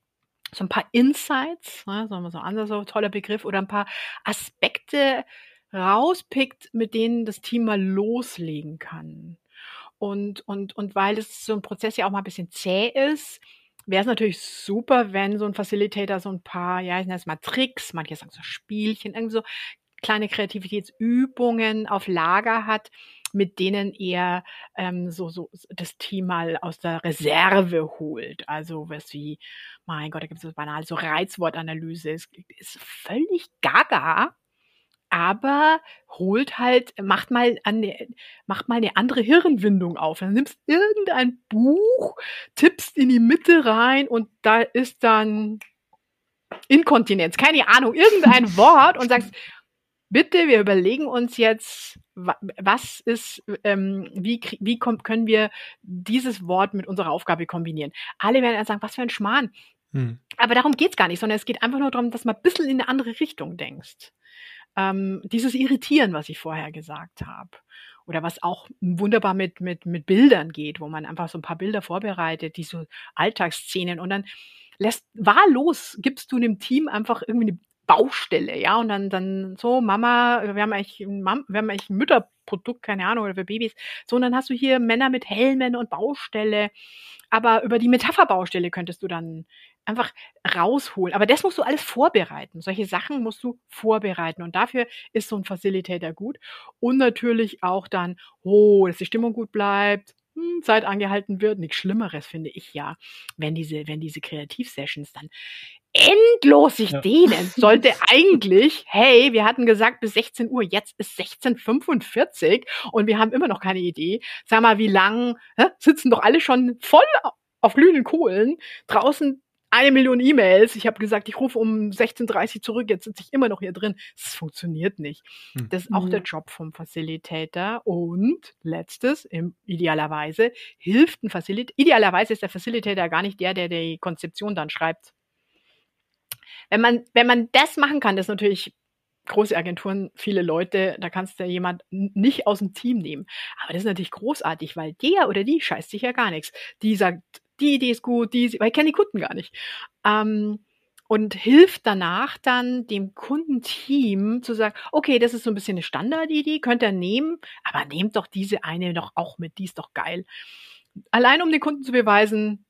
so ein paar Insights, ne, so, so ein anderer so toller Begriff, oder ein paar Aspekte rauspickt, mit denen das Team mal loslegen kann. Und, und, und weil es so ein Prozess ja auch mal ein bisschen zäh ist, wäre es natürlich super, wenn so ein Facilitator so ein paar, ja, ich nenne es mal Tricks, manche sagen so Spielchen, irgendwie so kleine Kreativitätsübungen auf Lager hat, mit denen er ähm, so, so das Team mal aus der Reserve holt. Also was wie, mein Gott, da gibt es so banal, so Reizwortanalyse, ist, ist völlig gaga, aber holt halt, macht mal, eine, macht mal eine andere Hirnwindung auf. Dann nimmst irgendein Buch, tippst in die Mitte rein und da ist dann Inkontinenz, keine Ahnung, irgendein Wort und sagst, bitte, wir überlegen uns jetzt, was ist, ähm, wie, wie können wir dieses Wort mit unserer Aufgabe kombinieren? Alle werden dann sagen, was für ein Schmarrn. Hm. Aber darum geht's gar nicht, sondern es geht einfach nur darum, dass man ein bisschen in eine andere Richtung denkst ähm, dieses Irritieren, was ich vorher gesagt habe. Oder was auch wunderbar mit, mit, mit Bildern geht, wo man einfach so ein paar Bilder vorbereitet, die so Alltagsszenen und dann lässt wahllos gibst du einem Team einfach irgendwie eine Baustelle, ja, und dann, dann so, Mama, wir haben eigentlich, Mam, wir haben eigentlich ein Mütterprodukt, keine Ahnung, oder für Babys. So, und dann hast du hier Männer mit Helmen und Baustelle. Aber über die Metapherbaustelle könntest du dann einfach rausholen. Aber das musst du alles vorbereiten. Solche Sachen musst du vorbereiten. Und dafür ist so ein Facilitator gut. Und natürlich auch dann, oh, dass die Stimmung gut bleibt, hm, Zeit angehalten wird. Nichts Schlimmeres finde ich ja, wenn diese, wenn diese Kreativsessions dann endlos sich ja. dehnen. Sollte eigentlich, hey, wir hatten gesagt bis 16 Uhr, jetzt ist 16.45 und wir haben immer noch keine Idee. Sag mal, wie lang hä, sitzen doch alle schon voll auf glühenden Kohlen draußen eine Million E-Mails. Ich habe gesagt, ich rufe um 16.30 Uhr zurück, jetzt sitze ich immer noch hier drin. Das funktioniert nicht. Hm. Das ist auch mhm. der Job vom Facilitator. Und letztes, im, idealerweise, hilft ein Facilitator. Idealerweise ist der Facilitator gar nicht der, der die Konzeption dann schreibt. Wenn man, wenn man das machen kann, das ist natürlich große Agenturen, viele Leute, da kannst du jemand nicht aus dem Team nehmen. Aber das ist natürlich großartig, weil der oder die scheißt sich ja gar nichts. Die sagt, die Idee ist gut, die, weil ich kenne die Kunden gar nicht. Ähm, und hilft danach dann dem Kundenteam zu sagen, okay, das ist so ein bisschen eine Standardidee, könnt ihr nehmen, aber nehmt doch diese eine noch auch mit, die ist doch geil. Allein um den Kunden zu beweisen,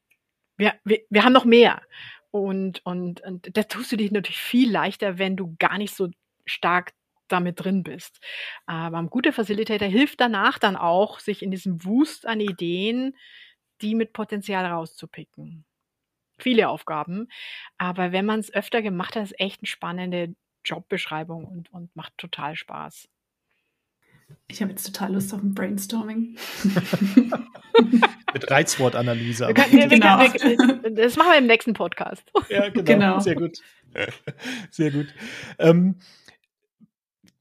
wir, wir, wir haben noch mehr. Und, und, und da tust du dich natürlich viel leichter, wenn du gar nicht so stark damit drin bist. Aber ein guter Facilitator hilft danach dann auch, sich in diesem Wust an Ideen die mit Potenzial rauszupicken. Viele Aufgaben, aber wenn man es öfter gemacht hat, ist es echt eine spannende Jobbeschreibung und, und macht total Spaß. Ich habe jetzt total Lust auf ein Brainstorming. Mit Reizwortanalyse. Wir können, wir, genau. das machen wir im nächsten Podcast. Ja, genau. genau. Sehr gut. Sehr gut. Ähm,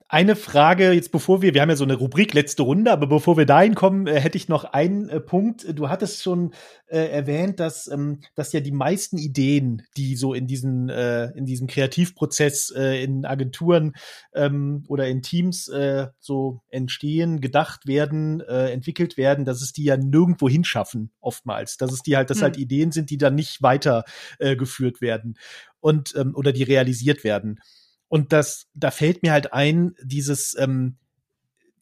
eine Frage jetzt, bevor wir, wir haben ja so eine Rubrik letzte Runde, aber bevor wir dahin kommen, äh, hätte ich noch einen äh, Punkt. Du hattest schon äh, erwähnt, dass, ähm, dass ja die meisten Ideen, die so in diesen, äh, in diesem Kreativprozess äh, in Agenturen ähm, oder in Teams äh, so entstehen, gedacht werden, entwickelt werden, dass es die ja nirgendwo hinschaffen, oftmals. Dass es die halt, dass hm. halt Ideen sind, die dann nicht weiter äh, geführt werden und ähm, oder die realisiert werden. Und das, da fällt mir halt ein, dieses, ähm,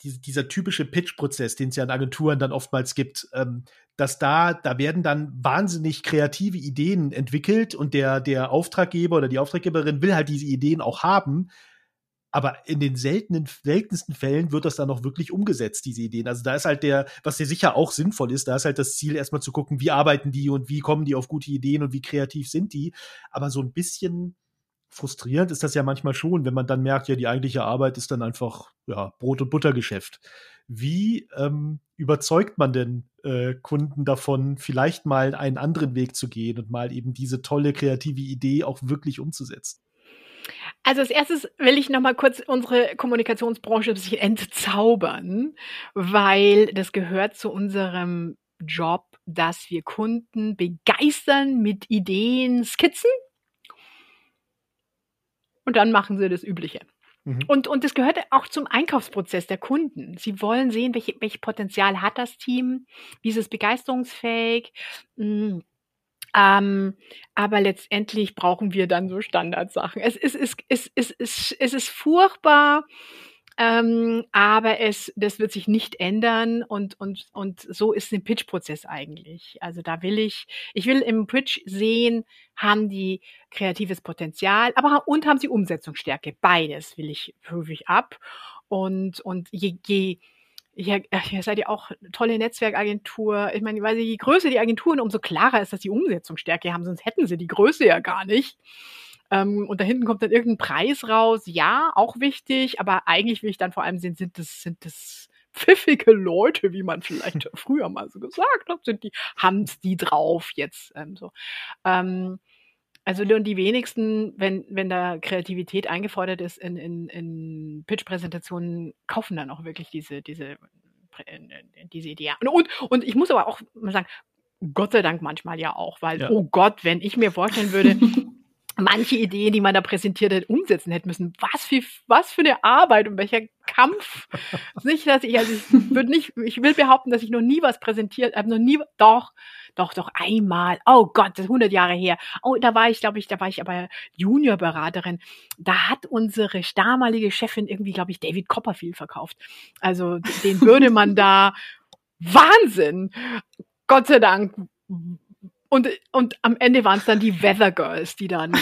die, dieser typische Pitch-Prozess, den es ja in Agenturen dann oftmals gibt, ähm, dass da, da werden dann wahnsinnig kreative Ideen entwickelt und der, der Auftraggeber oder die Auftraggeberin will halt diese Ideen auch haben. Aber in den seltenen, seltensten Fällen wird das dann auch wirklich umgesetzt, diese Ideen. Also da ist halt der, was ja sicher auch sinnvoll ist, da ist halt das Ziel, erstmal zu gucken, wie arbeiten die und wie kommen die auf gute Ideen und wie kreativ sind die. Aber so ein bisschen, frustrierend ist das ja manchmal schon, wenn man dann merkt, ja, die eigentliche Arbeit ist dann einfach ja, Brot- und Buttergeschäft. Wie ähm, überzeugt man denn äh, Kunden davon, vielleicht mal einen anderen Weg zu gehen und mal eben diese tolle kreative Idee auch wirklich umzusetzen? Also als erstes will ich noch mal kurz unsere Kommunikationsbranche ein bisschen entzaubern, weil das gehört zu unserem Job, dass wir Kunden begeistern mit Ideen, Skizzen und dann machen sie das Übliche. Mhm. Und, und das gehört auch zum Einkaufsprozess der Kunden. Sie wollen sehen, welche, welches Potenzial hat das Team, wie ist es begeisterungsfähig. Mh, hm, ähm, aber letztendlich brauchen wir dann so Standardsachen. Es, es, es, es, es, es, es ist furchtbar, ähm, aber es, das wird sich nicht ändern und, und, und so ist ein Pitch-Prozess eigentlich. Also da will ich, ich will im Pitch sehen, haben die kreatives Potenzial, aber und haben sie Umsetzungsstärke. Beides will ich, prüfe ich ab. Und, und je, je, ja, ihr seid ja auch tolle Netzwerkagentur. Ich meine, weil je größer die Agenturen, umso klarer ist, dass sie Umsetzungsstärke haben, sonst hätten sie die Größe ja gar nicht. Ähm, und da hinten kommt dann irgendein Preis raus. Ja, auch wichtig, aber eigentlich will ich dann vor allem sehen, sind das, sind das pfiffige Leute, wie man vielleicht früher mal so gesagt hat, sind die, haben's die drauf jetzt, ähm, so. Ähm, also nur die wenigsten, wenn, wenn da Kreativität eingefordert ist in, in, in Pitch-Präsentationen, kaufen dann auch wirklich diese, diese, diese Idee. Und, und ich muss aber auch mal sagen, Gott sei Dank manchmal ja auch, weil, ja. oh Gott, wenn ich mir vorstellen würde, manche Ideen, die man da präsentiert hat, umsetzen hätte müssen. Was für, was für eine Arbeit und welcher Kampf. nicht, dass ich, also ich würde nicht, ich will behaupten, dass ich noch nie was präsentiert habe, noch nie, doch, doch, doch einmal. Oh Gott, das ist 100 Jahre her. Oh, da war ich, glaube ich, da war ich aber Juniorberaterin. Da hat unsere damalige Chefin irgendwie, glaube ich, David Copperfield verkauft. Also, den würde man da Wahnsinn. Gott sei Dank und, und am Ende waren es dann die Weather Girls, die dann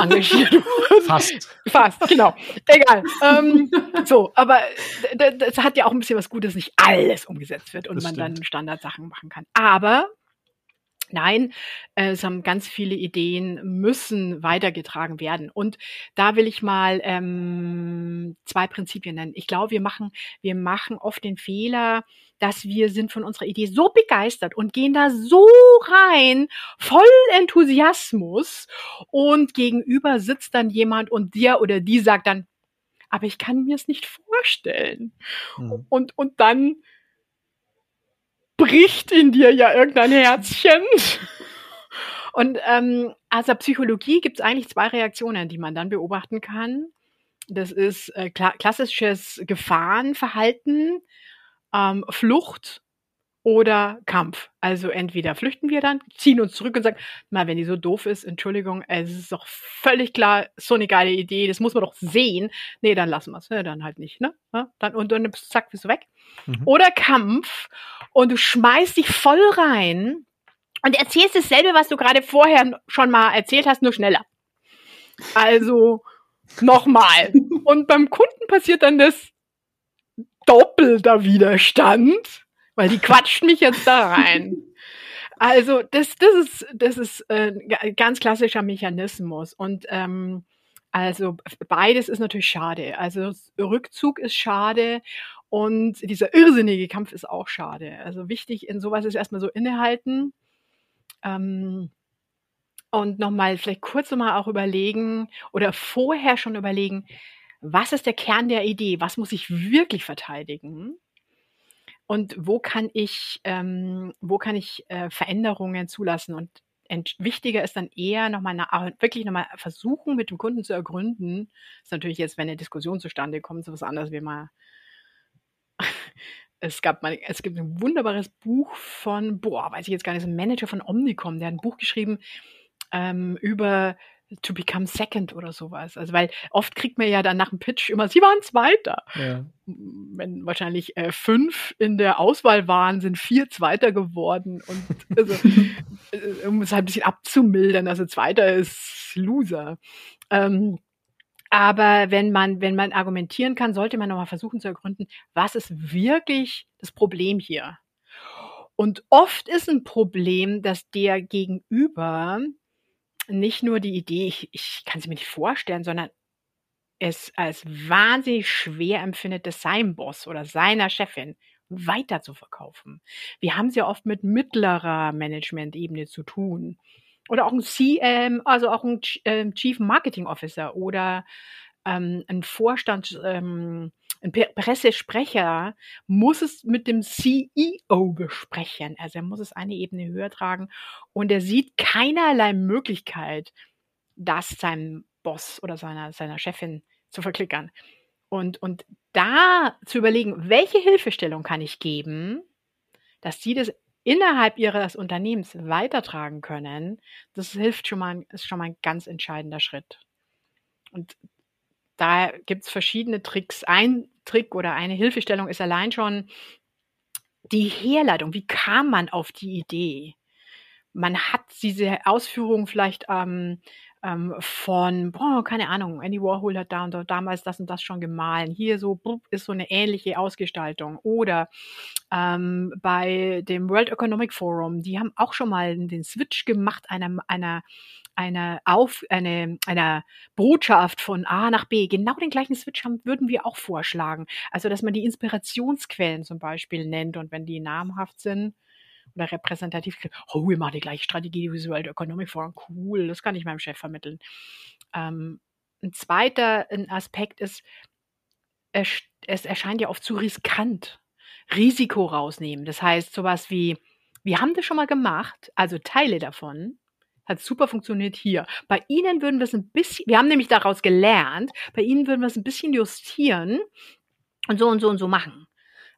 engagiert wurden. Fast. Fast, genau. Egal. Ähm, so, aber das hat ja auch ein bisschen was Gutes, nicht alles umgesetzt wird und das man stimmt. dann Standardsachen machen kann. Aber Nein, es haben ganz viele Ideen, müssen weitergetragen werden. Und da will ich mal ähm, zwei Prinzipien nennen. Ich glaube, wir machen, wir machen oft den Fehler, dass wir sind von unserer Idee so begeistert und gehen da so rein, voll Enthusiasmus. Und gegenüber sitzt dann jemand und der oder die sagt dann, aber ich kann mir es nicht vorstellen. Mhm. Und, und dann bricht in dir ja irgendein Herzchen. Und ähm, aus der Psychologie gibt es eigentlich zwei Reaktionen, die man dann beobachten kann. Das ist äh, kla klassisches Gefahrenverhalten, ähm, Flucht oder Kampf. Also entweder flüchten wir dann, ziehen uns zurück und sagen, mal, wenn die so doof ist, Entschuldigung, es ist doch völlig klar, so eine geile Idee, das muss man doch sehen. Nee, dann lassen wir es, ne, dann halt nicht, ne? Dann, und dann zack, bist du weg. Mhm. Oder Kampf und du schmeißt dich voll rein und erzählst dasselbe, was du gerade vorher schon mal erzählt hast, nur schneller. Also nochmal. und beim Kunden passiert dann das doppelter Widerstand weil die quatscht mich jetzt da rein. Also das, das ist, das ist äh, ganz klassischer Mechanismus. Und ähm, also beides ist natürlich schade. Also Rückzug ist schade und dieser irrsinnige Kampf ist auch schade. Also wichtig in sowas ist erstmal so innehalten. Ähm, und nochmal vielleicht kurz nochmal auch überlegen oder vorher schon überlegen, was ist der Kern der Idee? Was muss ich wirklich verteidigen? Und wo kann ich, ähm, wo kann ich äh, Veränderungen zulassen? Und wichtiger ist dann eher nochmal wirklich nochmal versuchen, mit dem Kunden zu ergründen. Das ist natürlich jetzt, wenn eine Diskussion zustande kommt, so was anderes wie mal. es gab mal, es gibt ein wunderbares Buch von, boah, weiß ich jetzt gar nicht, ein Manager von Omnicom, der hat ein Buch geschrieben ähm, über to become second oder sowas. Also weil oft kriegt man ja dann nach dem Pitch immer, sie waren Zweiter. Ja. Wenn wahrscheinlich äh, fünf in der Auswahl waren, sind vier Zweiter geworden. Und also, äh, um es halt ein bisschen abzumildern, also Zweiter ist Loser. Ähm, aber wenn man, wenn man argumentieren kann, sollte man nochmal versuchen zu ergründen, was ist wirklich das Problem hier? Und oft ist ein Problem, dass der Gegenüber nicht nur die Idee, ich, ich kann sie mir nicht vorstellen, sondern es als wahnsinnig schwer empfindet, es seinem Boss oder seiner Chefin weiter zu verkaufen. Wir haben es ja oft mit mittlerer Management-Ebene zu tun. Oder auch ein CM, also auch ein ähm, Chief Marketing Officer oder ähm, ein Vorstand, ähm, ein Pressesprecher muss es mit dem CEO besprechen. Also er muss es eine Ebene höher tragen und er sieht keinerlei Möglichkeit, das seinem Boss oder seiner, seiner Chefin zu verklickern. Und, und da zu überlegen, welche Hilfestellung kann ich geben, dass sie das innerhalb ihres Unternehmens weitertragen können, das hilft schon mal, ist schon mal ein ganz entscheidender Schritt. Und da gibt es verschiedene Tricks. Ein Trick oder eine Hilfestellung ist allein schon die Herleitung. Wie kam man auf die Idee? Man hat diese Ausführungen vielleicht ähm, ähm, von, boah, keine Ahnung, Andy Warhol hat da und da damals das und das schon gemahlen. Hier so ist so eine ähnliche Ausgestaltung. Oder ähm, bei dem World Economic Forum, die haben auch schon mal den Switch gemacht einer, einer eine, Auf, eine, einer Botschaft von A nach B, genau den gleichen Switch haben, würden wir auch vorschlagen. Also, dass man die Inspirationsquellen zum Beispiel nennt und wenn die namhaft sind oder repräsentativ, oh, wir machen die gleiche Strategie wie World Economic Forum, cool, das kann ich meinem Chef vermitteln. Ähm, ein zweiter Aspekt ist, es, es erscheint ja oft zu riskant. Risiko rausnehmen. Das heißt, sowas wie, wir haben das schon mal gemacht, also Teile davon, hat super funktioniert hier. Bei Ihnen würden wir es ein bisschen, wir haben nämlich daraus gelernt, bei Ihnen würden wir es ein bisschen justieren und so und so und so machen.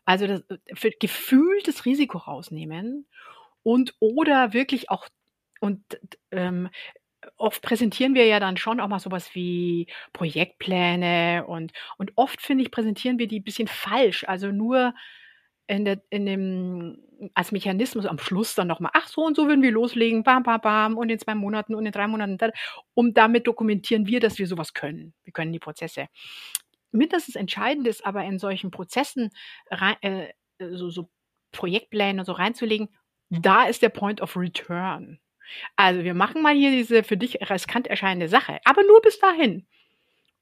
Also das, für gefühltes Risiko rausnehmen und oder wirklich auch und ähm, oft präsentieren wir ja dann schon auch mal sowas wie Projektpläne und und oft finde ich präsentieren wir die ein bisschen falsch. Also nur in, der, in dem, als Mechanismus am Schluss dann nochmal, ach so und so würden wir loslegen, bam, bam, bam, und in zwei Monaten und in drei Monaten, um damit dokumentieren wir, dass wir sowas können. Wir können die Prozesse. Mindestens entscheidend ist aber in solchen Prozessen rein, äh, so, so Projektpläne so reinzulegen, da ist der Point of Return. Also wir machen mal hier diese für dich riskant erscheinende Sache, aber nur bis dahin.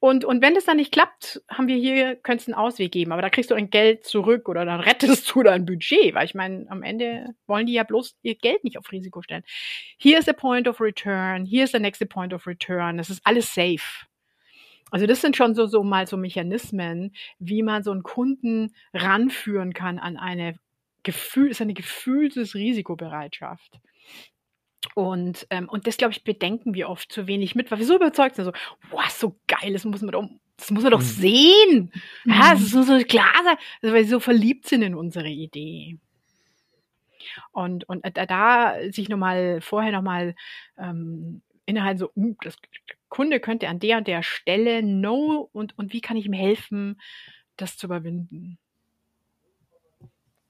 Und, und wenn es dann nicht klappt, haben wir hier, könntest einen Ausweg geben, aber da kriegst du ein Geld zurück oder dann rettest du dein Budget, weil ich meine, am Ende wollen die ja bloß ihr Geld nicht auf Risiko stellen. Hier ist der Point of Return, hier ist der nächste Point of Return, das ist alles safe. Also das sind schon so, so mal so Mechanismen, wie man so einen Kunden ranführen kann an eine Gefühl, ist eine gefühltes Risikobereitschaft. Und, ähm, und das, glaube ich, bedenken wir oft zu wenig mit, weil wir so überzeugt sind, so, wow, so geil, das muss man doch, das muss man doch mhm. sehen. Mhm. Ja, das muss so klar sein, also, weil wir so verliebt sind in unsere Idee. Und, und äh, da sich nochmal, vorher nochmal ähm, innerhalb so, uh, das Kunde könnte an der und der Stelle, no, und, und wie kann ich ihm helfen, das zu überwinden?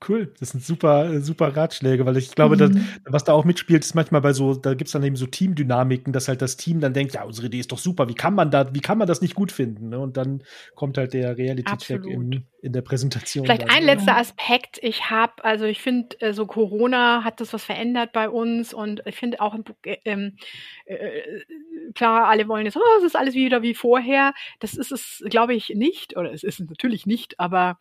Cool, das sind super, super Ratschläge, weil ich glaube, mhm. dass, was da auch mitspielt, ist manchmal bei so, da gibt es dann eben so Teamdynamiken, dass halt das Team dann denkt, ja, unsere Idee ist doch super, wie kann man da, wie kann man das nicht gut finden? Ne? Und dann kommt halt der Reality-Check in, in der Präsentation. Vielleicht dann, ein ja. letzter Aspekt. Ich habe, also ich finde, äh, so Corona hat das was verändert bei uns und ich finde auch, äh, ähm, äh, klar, alle wollen jetzt, oh, es ist alles wieder wie vorher. Das ist es, glaube ich, nicht, oder es ist es natürlich nicht, aber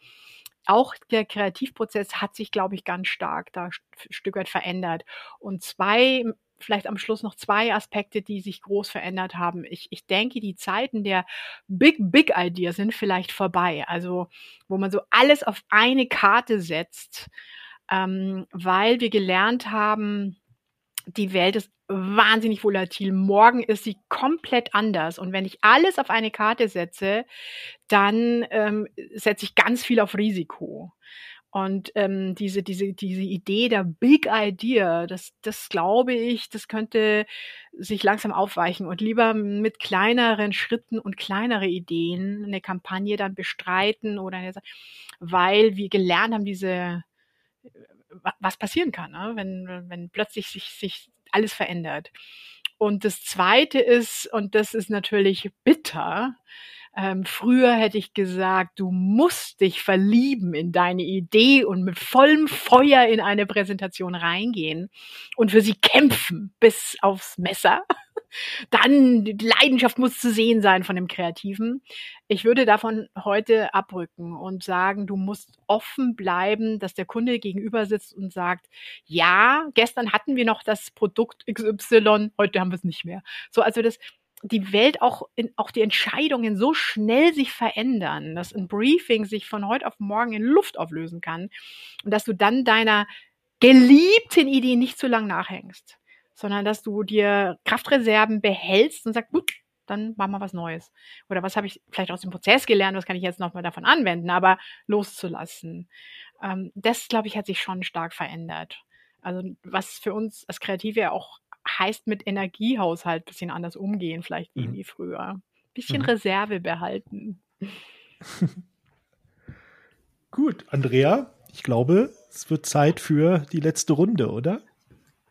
auch der Kreativprozess hat sich, glaube ich, ganz stark da ein Stück weit verändert. Und zwei vielleicht am Schluss noch zwei Aspekte, die sich groß verändert haben. Ich, ich denke, die Zeiten der Big, Big Idea sind vielleicht vorbei. Also, wo man so alles auf eine Karte setzt, ähm, weil wir gelernt haben, die Welt ist wahnsinnig volatil. Morgen ist sie komplett anders. Und wenn ich alles auf eine Karte setze, dann ähm, setze ich ganz viel auf Risiko. Und ähm, diese, diese, diese Idee der Big Idea, das, das glaube ich, das könnte sich langsam aufweichen und lieber mit kleineren Schritten und kleinere Ideen eine Kampagne dann bestreiten oder eine, weil wir gelernt haben, diese was passieren kann, ne? wenn, wenn plötzlich sich, sich alles verändert. Und das Zweite ist, und das ist natürlich bitter, ähm, früher hätte ich gesagt, du musst dich verlieben in deine Idee und mit vollem Feuer in eine Präsentation reingehen und für sie kämpfen bis aufs Messer. Dann die Leidenschaft muss zu sehen sein von dem Kreativen. Ich würde davon heute abrücken und sagen, du musst offen bleiben, dass der Kunde gegenüber sitzt und sagt, ja, gestern hatten wir noch das Produkt XY, heute haben wir es nicht mehr. So, also das, die Welt auch, in, auch die Entscheidungen so schnell sich verändern, dass ein Briefing sich von heute auf morgen in Luft auflösen kann und dass du dann deiner geliebten Idee nicht zu lang nachhängst, sondern dass du dir Kraftreserven behältst und sagst, gut, dann machen wir was Neues. Oder was habe ich vielleicht aus dem Prozess gelernt, was kann ich jetzt nochmal davon anwenden, aber loszulassen. Ähm, das, glaube ich, hat sich schon stark verändert. Also was für uns als Kreative auch heißt mit Energiehaushalt bisschen anders umgehen, vielleicht wie, mhm. wie früher. Bisschen mhm. Reserve behalten. Gut, Andrea, ich glaube, es wird Zeit für die letzte Runde, oder?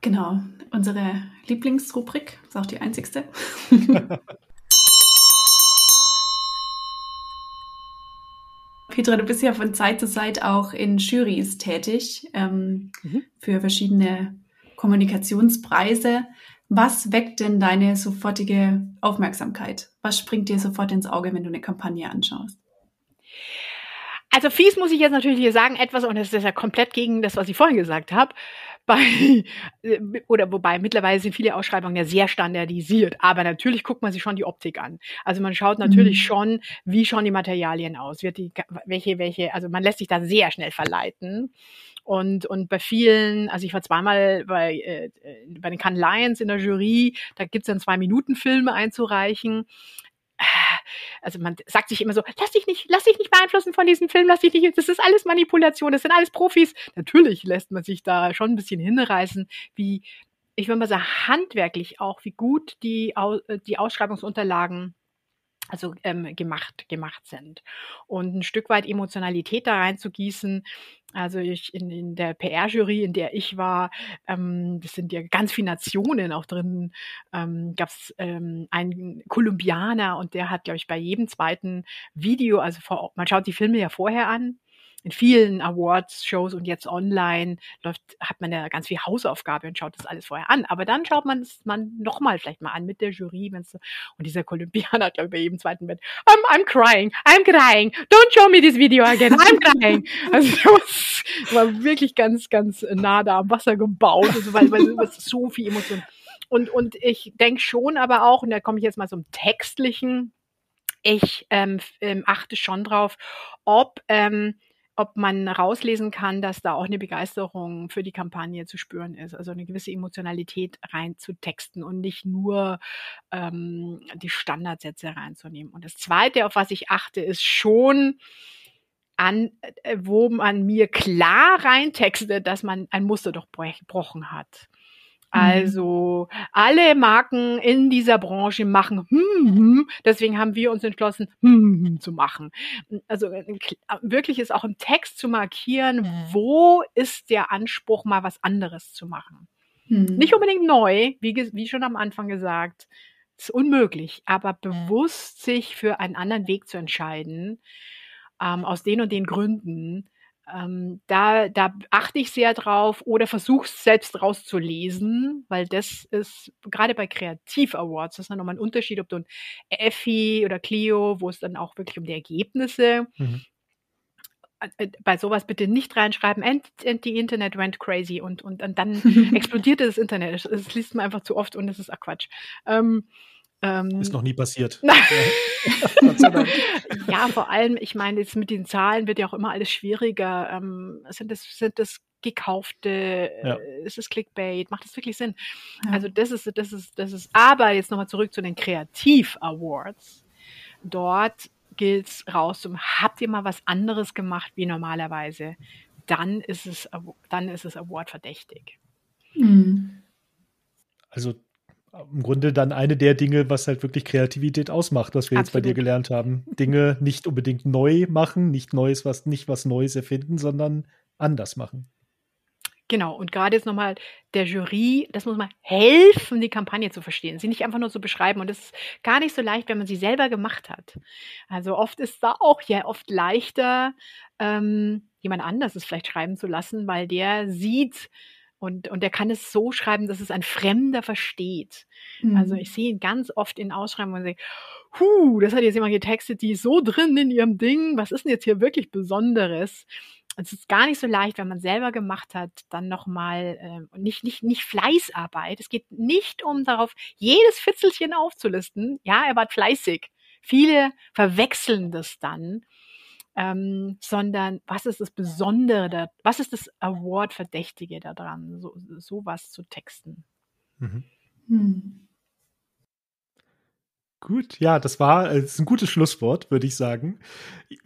Genau, unsere Lieblingsrubrik, ist auch die einzigste. Petra, du bist ja von Zeit zu Zeit auch in Juries tätig ähm, mhm. für verschiedene Kommunikationspreise. Was weckt denn deine sofortige Aufmerksamkeit? Was springt dir sofort ins Auge, wenn du eine Kampagne anschaust? Also fies muss ich jetzt natürlich hier sagen, etwas, und das ist ja komplett gegen das, was ich vorhin gesagt habe, bei, oder wobei mittlerweile sind viele Ausschreibungen ja sehr standardisiert, aber natürlich guckt man sich schon die Optik an. Also man schaut natürlich mhm. schon, wie schauen die Materialien aus, wird die, welche, welche, also man lässt sich da sehr schnell verleiten. Und, und bei vielen, also ich war zweimal bei, äh, bei den Cannes Lions in der Jury, da gibt's dann zwei Minuten Filme einzureichen also man sagt sich immer so, lass dich nicht, lass dich nicht beeinflussen von diesem Film, lass dich nicht, das ist alles Manipulation, das sind alles Profis. Natürlich lässt man sich da schon ein bisschen hinreißen, wie, ich würde mal sagen, handwerklich auch, wie gut die, die Ausschreibungsunterlagen also ähm, gemacht gemacht sind und ein Stück weit Emotionalität da reinzugießen. Also ich in, in der PR-Jury, in der ich war, ähm, das sind ja ganz viele Nationen auch drin. Ähm, Gab es ähm, einen Kolumbianer und der hat, glaube ich, bei jedem zweiten Video, also vor, man schaut die Filme ja vorher an in vielen Awards-Shows und jetzt online läuft, hat man ja ganz viel Hausaufgabe und schaut das alles vorher an. Aber dann schaut man es man nochmal vielleicht mal an mit der Jury. Wenn's so, und dieser Kolumbianer hat, glaube ich, bei jedem zweiten Bett, I'm, I'm crying, I'm crying, don't show me this video again, I'm crying. Also das war wirklich ganz, ganz nah da am Wasser gebaut, also, weil, weil so viel Emotion. Und, und ich denke schon aber auch, und da komme ich jetzt mal zum Textlichen, ich ähm, ähm, achte schon drauf, ob ähm, ob man rauslesen kann, dass da auch eine Begeisterung für die Kampagne zu spüren ist, also eine gewisse Emotionalität rein zu texten und nicht nur ähm, die Standardsätze reinzunehmen. Und das Zweite, auf was ich achte, ist schon, an, äh, wo man mir klar reintextet, dass man ein Muster durchbrochen hat. Mhm. Also alle Marken in dieser Branche machen, hm, hm, deswegen haben wir uns entschlossen, hm, hm zu machen. Also äh, wirklich ist auch im Text zu markieren, wo ist der Anspruch, mal was anderes zu machen. Mhm. Nicht unbedingt neu, wie, wie schon am Anfang gesagt, ist unmöglich, aber bewusst sich für einen anderen Weg zu entscheiden, ähm, aus den und den Gründen, ähm, da, da achte ich sehr drauf oder versuche es selbst rauszulesen, weil das ist gerade bei Kreativ-Awards, das ist dann nochmal ein Unterschied, ob du ein Effi oder Clio, wo es dann auch wirklich um die Ergebnisse mhm. äh, bei sowas bitte nicht reinschreiben, and, and the Internet went crazy und, und, und dann explodierte das Internet. Das liest man einfach zu oft und das ist auch Quatsch. Ähm, ähm, ist noch nie passiert. ja, vor allem, ich meine, jetzt mit den Zahlen wird ja auch immer alles schwieriger. Ähm, sind das, sind das gekaufte, ja. äh, ist es Clickbait, macht das wirklich Sinn? Ja. Also das ist, das ist, das ist, aber jetzt nochmal zurück zu den Kreativ Awards. Dort gilt es raus, habt ihr mal was anderes gemacht wie normalerweise? Dann ist es, dann ist es Award verdächtig. Mhm. Also im Grunde dann eine der Dinge, was halt wirklich Kreativität ausmacht, was wir Absolut. jetzt bei dir gelernt haben. Dinge nicht unbedingt neu machen, nicht Neues, was nicht was Neues erfinden, sondern anders machen. Genau, und gerade jetzt nochmal der Jury, das muss man helfen, die Kampagne zu verstehen, sie nicht einfach nur zu beschreiben. Und das ist gar nicht so leicht, wenn man sie selber gemacht hat. Also oft ist da auch ja oft leichter, ähm, jemand anders es vielleicht schreiben zu lassen, weil der sieht und, und der kann es so schreiben, dass es ein Fremder versteht. Mhm. Also ich sehe ihn ganz oft in Ausschreibungen und denke, huh, das hat jetzt jemand getextet, die ist so drin in ihrem Ding, was ist denn jetzt hier wirklich Besonderes? es ist gar nicht so leicht, wenn man selber gemacht hat, dann nochmal äh, nicht, nicht, nicht Fleißarbeit. Es geht nicht um darauf, jedes Fitzelchen aufzulisten. Ja, er war fleißig. Viele verwechseln das dann, ähm, sondern was ist das Besondere, da, was ist das Award-Verdächtige daran, so, sowas zu texten. Mhm. Hm. Gut, ja, das war äh, das ist ein gutes Schlusswort, würde ich sagen.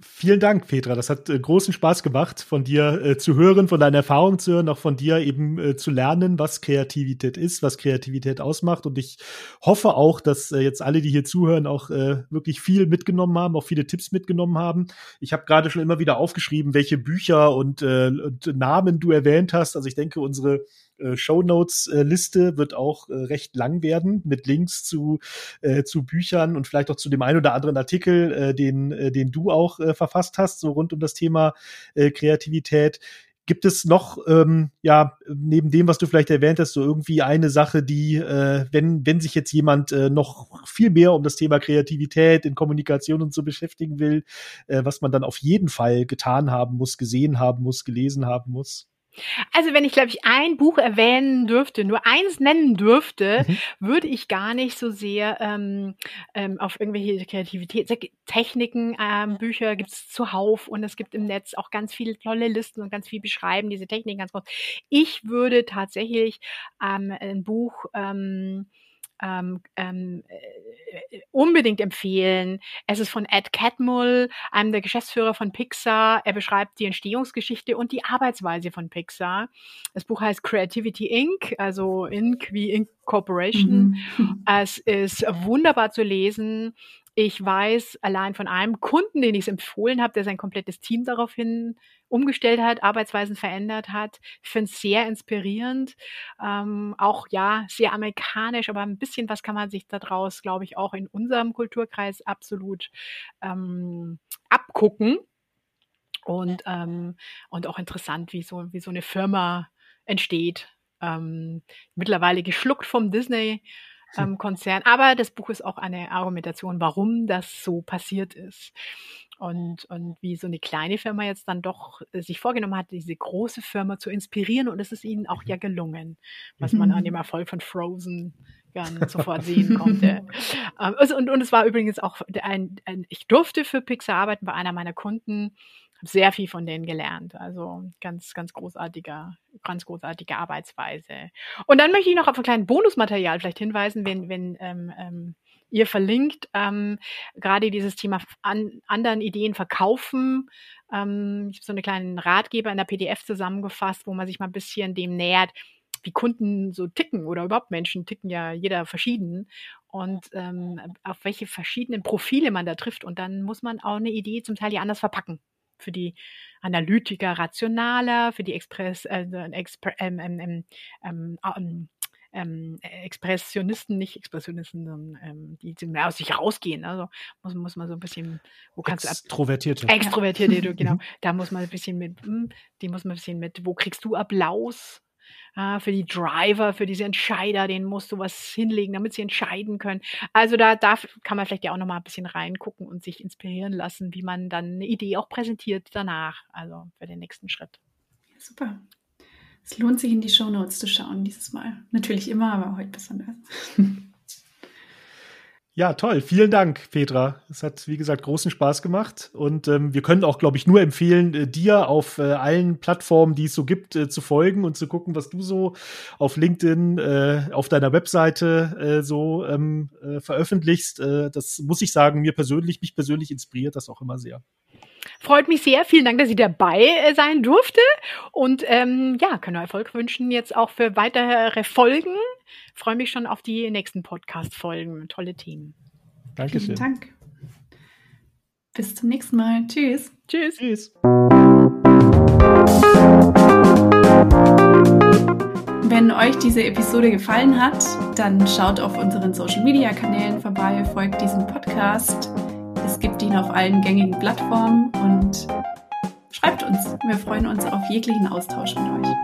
Vielen Dank, Petra. Das hat äh, großen Spaß gemacht, von dir äh, zu hören, von deiner Erfahrung zu hören, auch von dir eben äh, zu lernen, was Kreativität ist, was Kreativität ausmacht. Und ich hoffe auch, dass äh, jetzt alle, die hier zuhören, auch äh, wirklich viel mitgenommen haben, auch viele Tipps mitgenommen haben. Ich habe gerade schon immer wieder aufgeschrieben, welche Bücher und, und Namen du erwähnt hast. Also ich denke, unsere äh, Shownotes-Liste wird auch äh, recht lang werden mit Links zu, äh, zu Büchern und vielleicht auch zu dem einen oder anderen Artikel, äh, den, äh, den du auch äh, verfasst hast, so rund um das Thema äh, Kreativität. Gibt es noch, ähm, ja, neben dem, was du vielleicht erwähnt hast, so irgendwie eine Sache, die, äh, wenn, wenn sich jetzt jemand äh, noch viel mehr um das Thema Kreativität in Kommunikation und so beschäftigen will, äh, was man dann auf jeden Fall getan haben muss, gesehen haben muss, gelesen haben muss? Also wenn ich, glaube ich, ein Buch erwähnen dürfte, nur eins nennen dürfte, mhm. würde ich gar nicht so sehr ähm, ähm, auf irgendwelche Kreativitätstechniken, ähm, Bücher gibt es zuhauf und es gibt im Netz auch ganz viele tolle Listen und ganz viel beschreiben diese Techniken ganz kurz. Ich würde tatsächlich ähm, ein Buch ähm, ähm, ähm, äh, unbedingt empfehlen. Es ist von Ed Catmull, einem der Geschäftsführer von Pixar. Er beschreibt die Entstehungsgeschichte und die Arbeitsweise von Pixar. Das Buch heißt Creativity Inc., also Inc. wie Inc. Corporation. Mhm. Es ist wunderbar zu lesen. Ich weiß allein von einem Kunden, den ich es empfohlen habe, der sein komplettes Team daraufhin umgestellt hat, Arbeitsweisen verändert hat. Ich finde es sehr inspirierend. Ähm, auch ja, sehr amerikanisch, aber ein bisschen was kann man sich daraus, glaube ich, auch in unserem Kulturkreis absolut ähm, abgucken. Und, ähm, und auch interessant, wie so, wie so eine Firma entsteht. Ähm, mittlerweile geschluckt vom Disney ähm, Konzern. Aber das Buch ist auch eine Argumentation, warum das so passiert ist. Und, und wie so eine kleine Firma jetzt dann doch äh, sich vorgenommen hat, diese große Firma zu inspirieren. Und es ist ihnen auch ja gelungen, was man an dem mhm. Erfolg von Frozen gern sofort sehen konnte. Ähm, und, und es war übrigens auch ein, ein, ich durfte für Pixar arbeiten bei einer meiner Kunden, sehr viel von denen gelernt. Also ganz, ganz großartiger, ganz großartige Arbeitsweise. Und dann möchte ich noch auf ein kleines Bonusmaterial vielleicht hinweisen, wenn, wenn ähm, ähm, ihr verlinkt ähm, gerade dieses Thema an anderen Ideen verkaufen. Ähm, ich habe so einen kleinen Ratgeber in der PDF zusammengefasst, wo man sich mal ein bisschen dem nähert, wie Kunden so ticken oder überhaupt Menschen ticken ja jeder verschieden und ähm, auf welche verschiedenen Profile man da trifft. Und dann muss man auch eine Idee zum Teil ja anders verpacken für die Analytiker rationaler, für die Express, äh, Expre ähm, ähm, ähm, ähm, ähm, Expressionisten, nicht Expressionisten, sondern ähm, die, die mehr aus sich rausgehen. Also muss, muss man so ein bisschen, wo kannst Extrovertierte. du Extrovertierte, genau. Mhm. Da muss man ein bisschen mit, hm, die muss man ein bisschen mit, wo kriegst du Applaus? Ja, für die Driver, für diese Entscheider, denen musst du was hinlegen, damit sie entscheiden können. Also da, da kann man vielleicht ja auch noch mal ein bisschen reingucken und sich inspirieren lassen, wie man dann eine Idee auch präsentiert danach, also für den nächsten Schritt. Super. Es lohnt sich in die Show Notes zu schauen dieses Mal. Natürlich immer, aber heute besonders. Ja, toll. Vielen Dank, Petra. Es hat, wie gesagt, großen Spaß gemacht. Und ähm, wir können auch, glaube ich, nur empfehlen, äh, dir auf äh, allen Plattformen, die es so gibt, äh, zu folgen und zu gucken, was du so auf LinkedIn, äh, auf deiner Webseite äh, so ähm, äh, veröffentlichst. Äh, das muss ich sagen, mir persönlich, mich persönlich inspiriert das auch immer sehr. Freut mich sehr. Vielen Dank, dass ich dabei äh, sein durfte. Und ähm, ja, können wir Erfolg wünschen jetzt auch für weitere Folgen. Freue mich schon auf die nächsten Podcast-Folgen. Tolle Themen. Dankeschön. Vielen Dank. Bis zum nächsten Mal. Tschüss. Tschüss. Tschüss. Wenn euch diese Episode gefallen hat, dann schaut auf unseren Social-Media-Kanälen vorbei, folgt diesem Podcast. Es gibt ihn auf allen gängigen Plattformen und schreibt uns. Wir freuen uns auf jeglichen Austausch mit euch.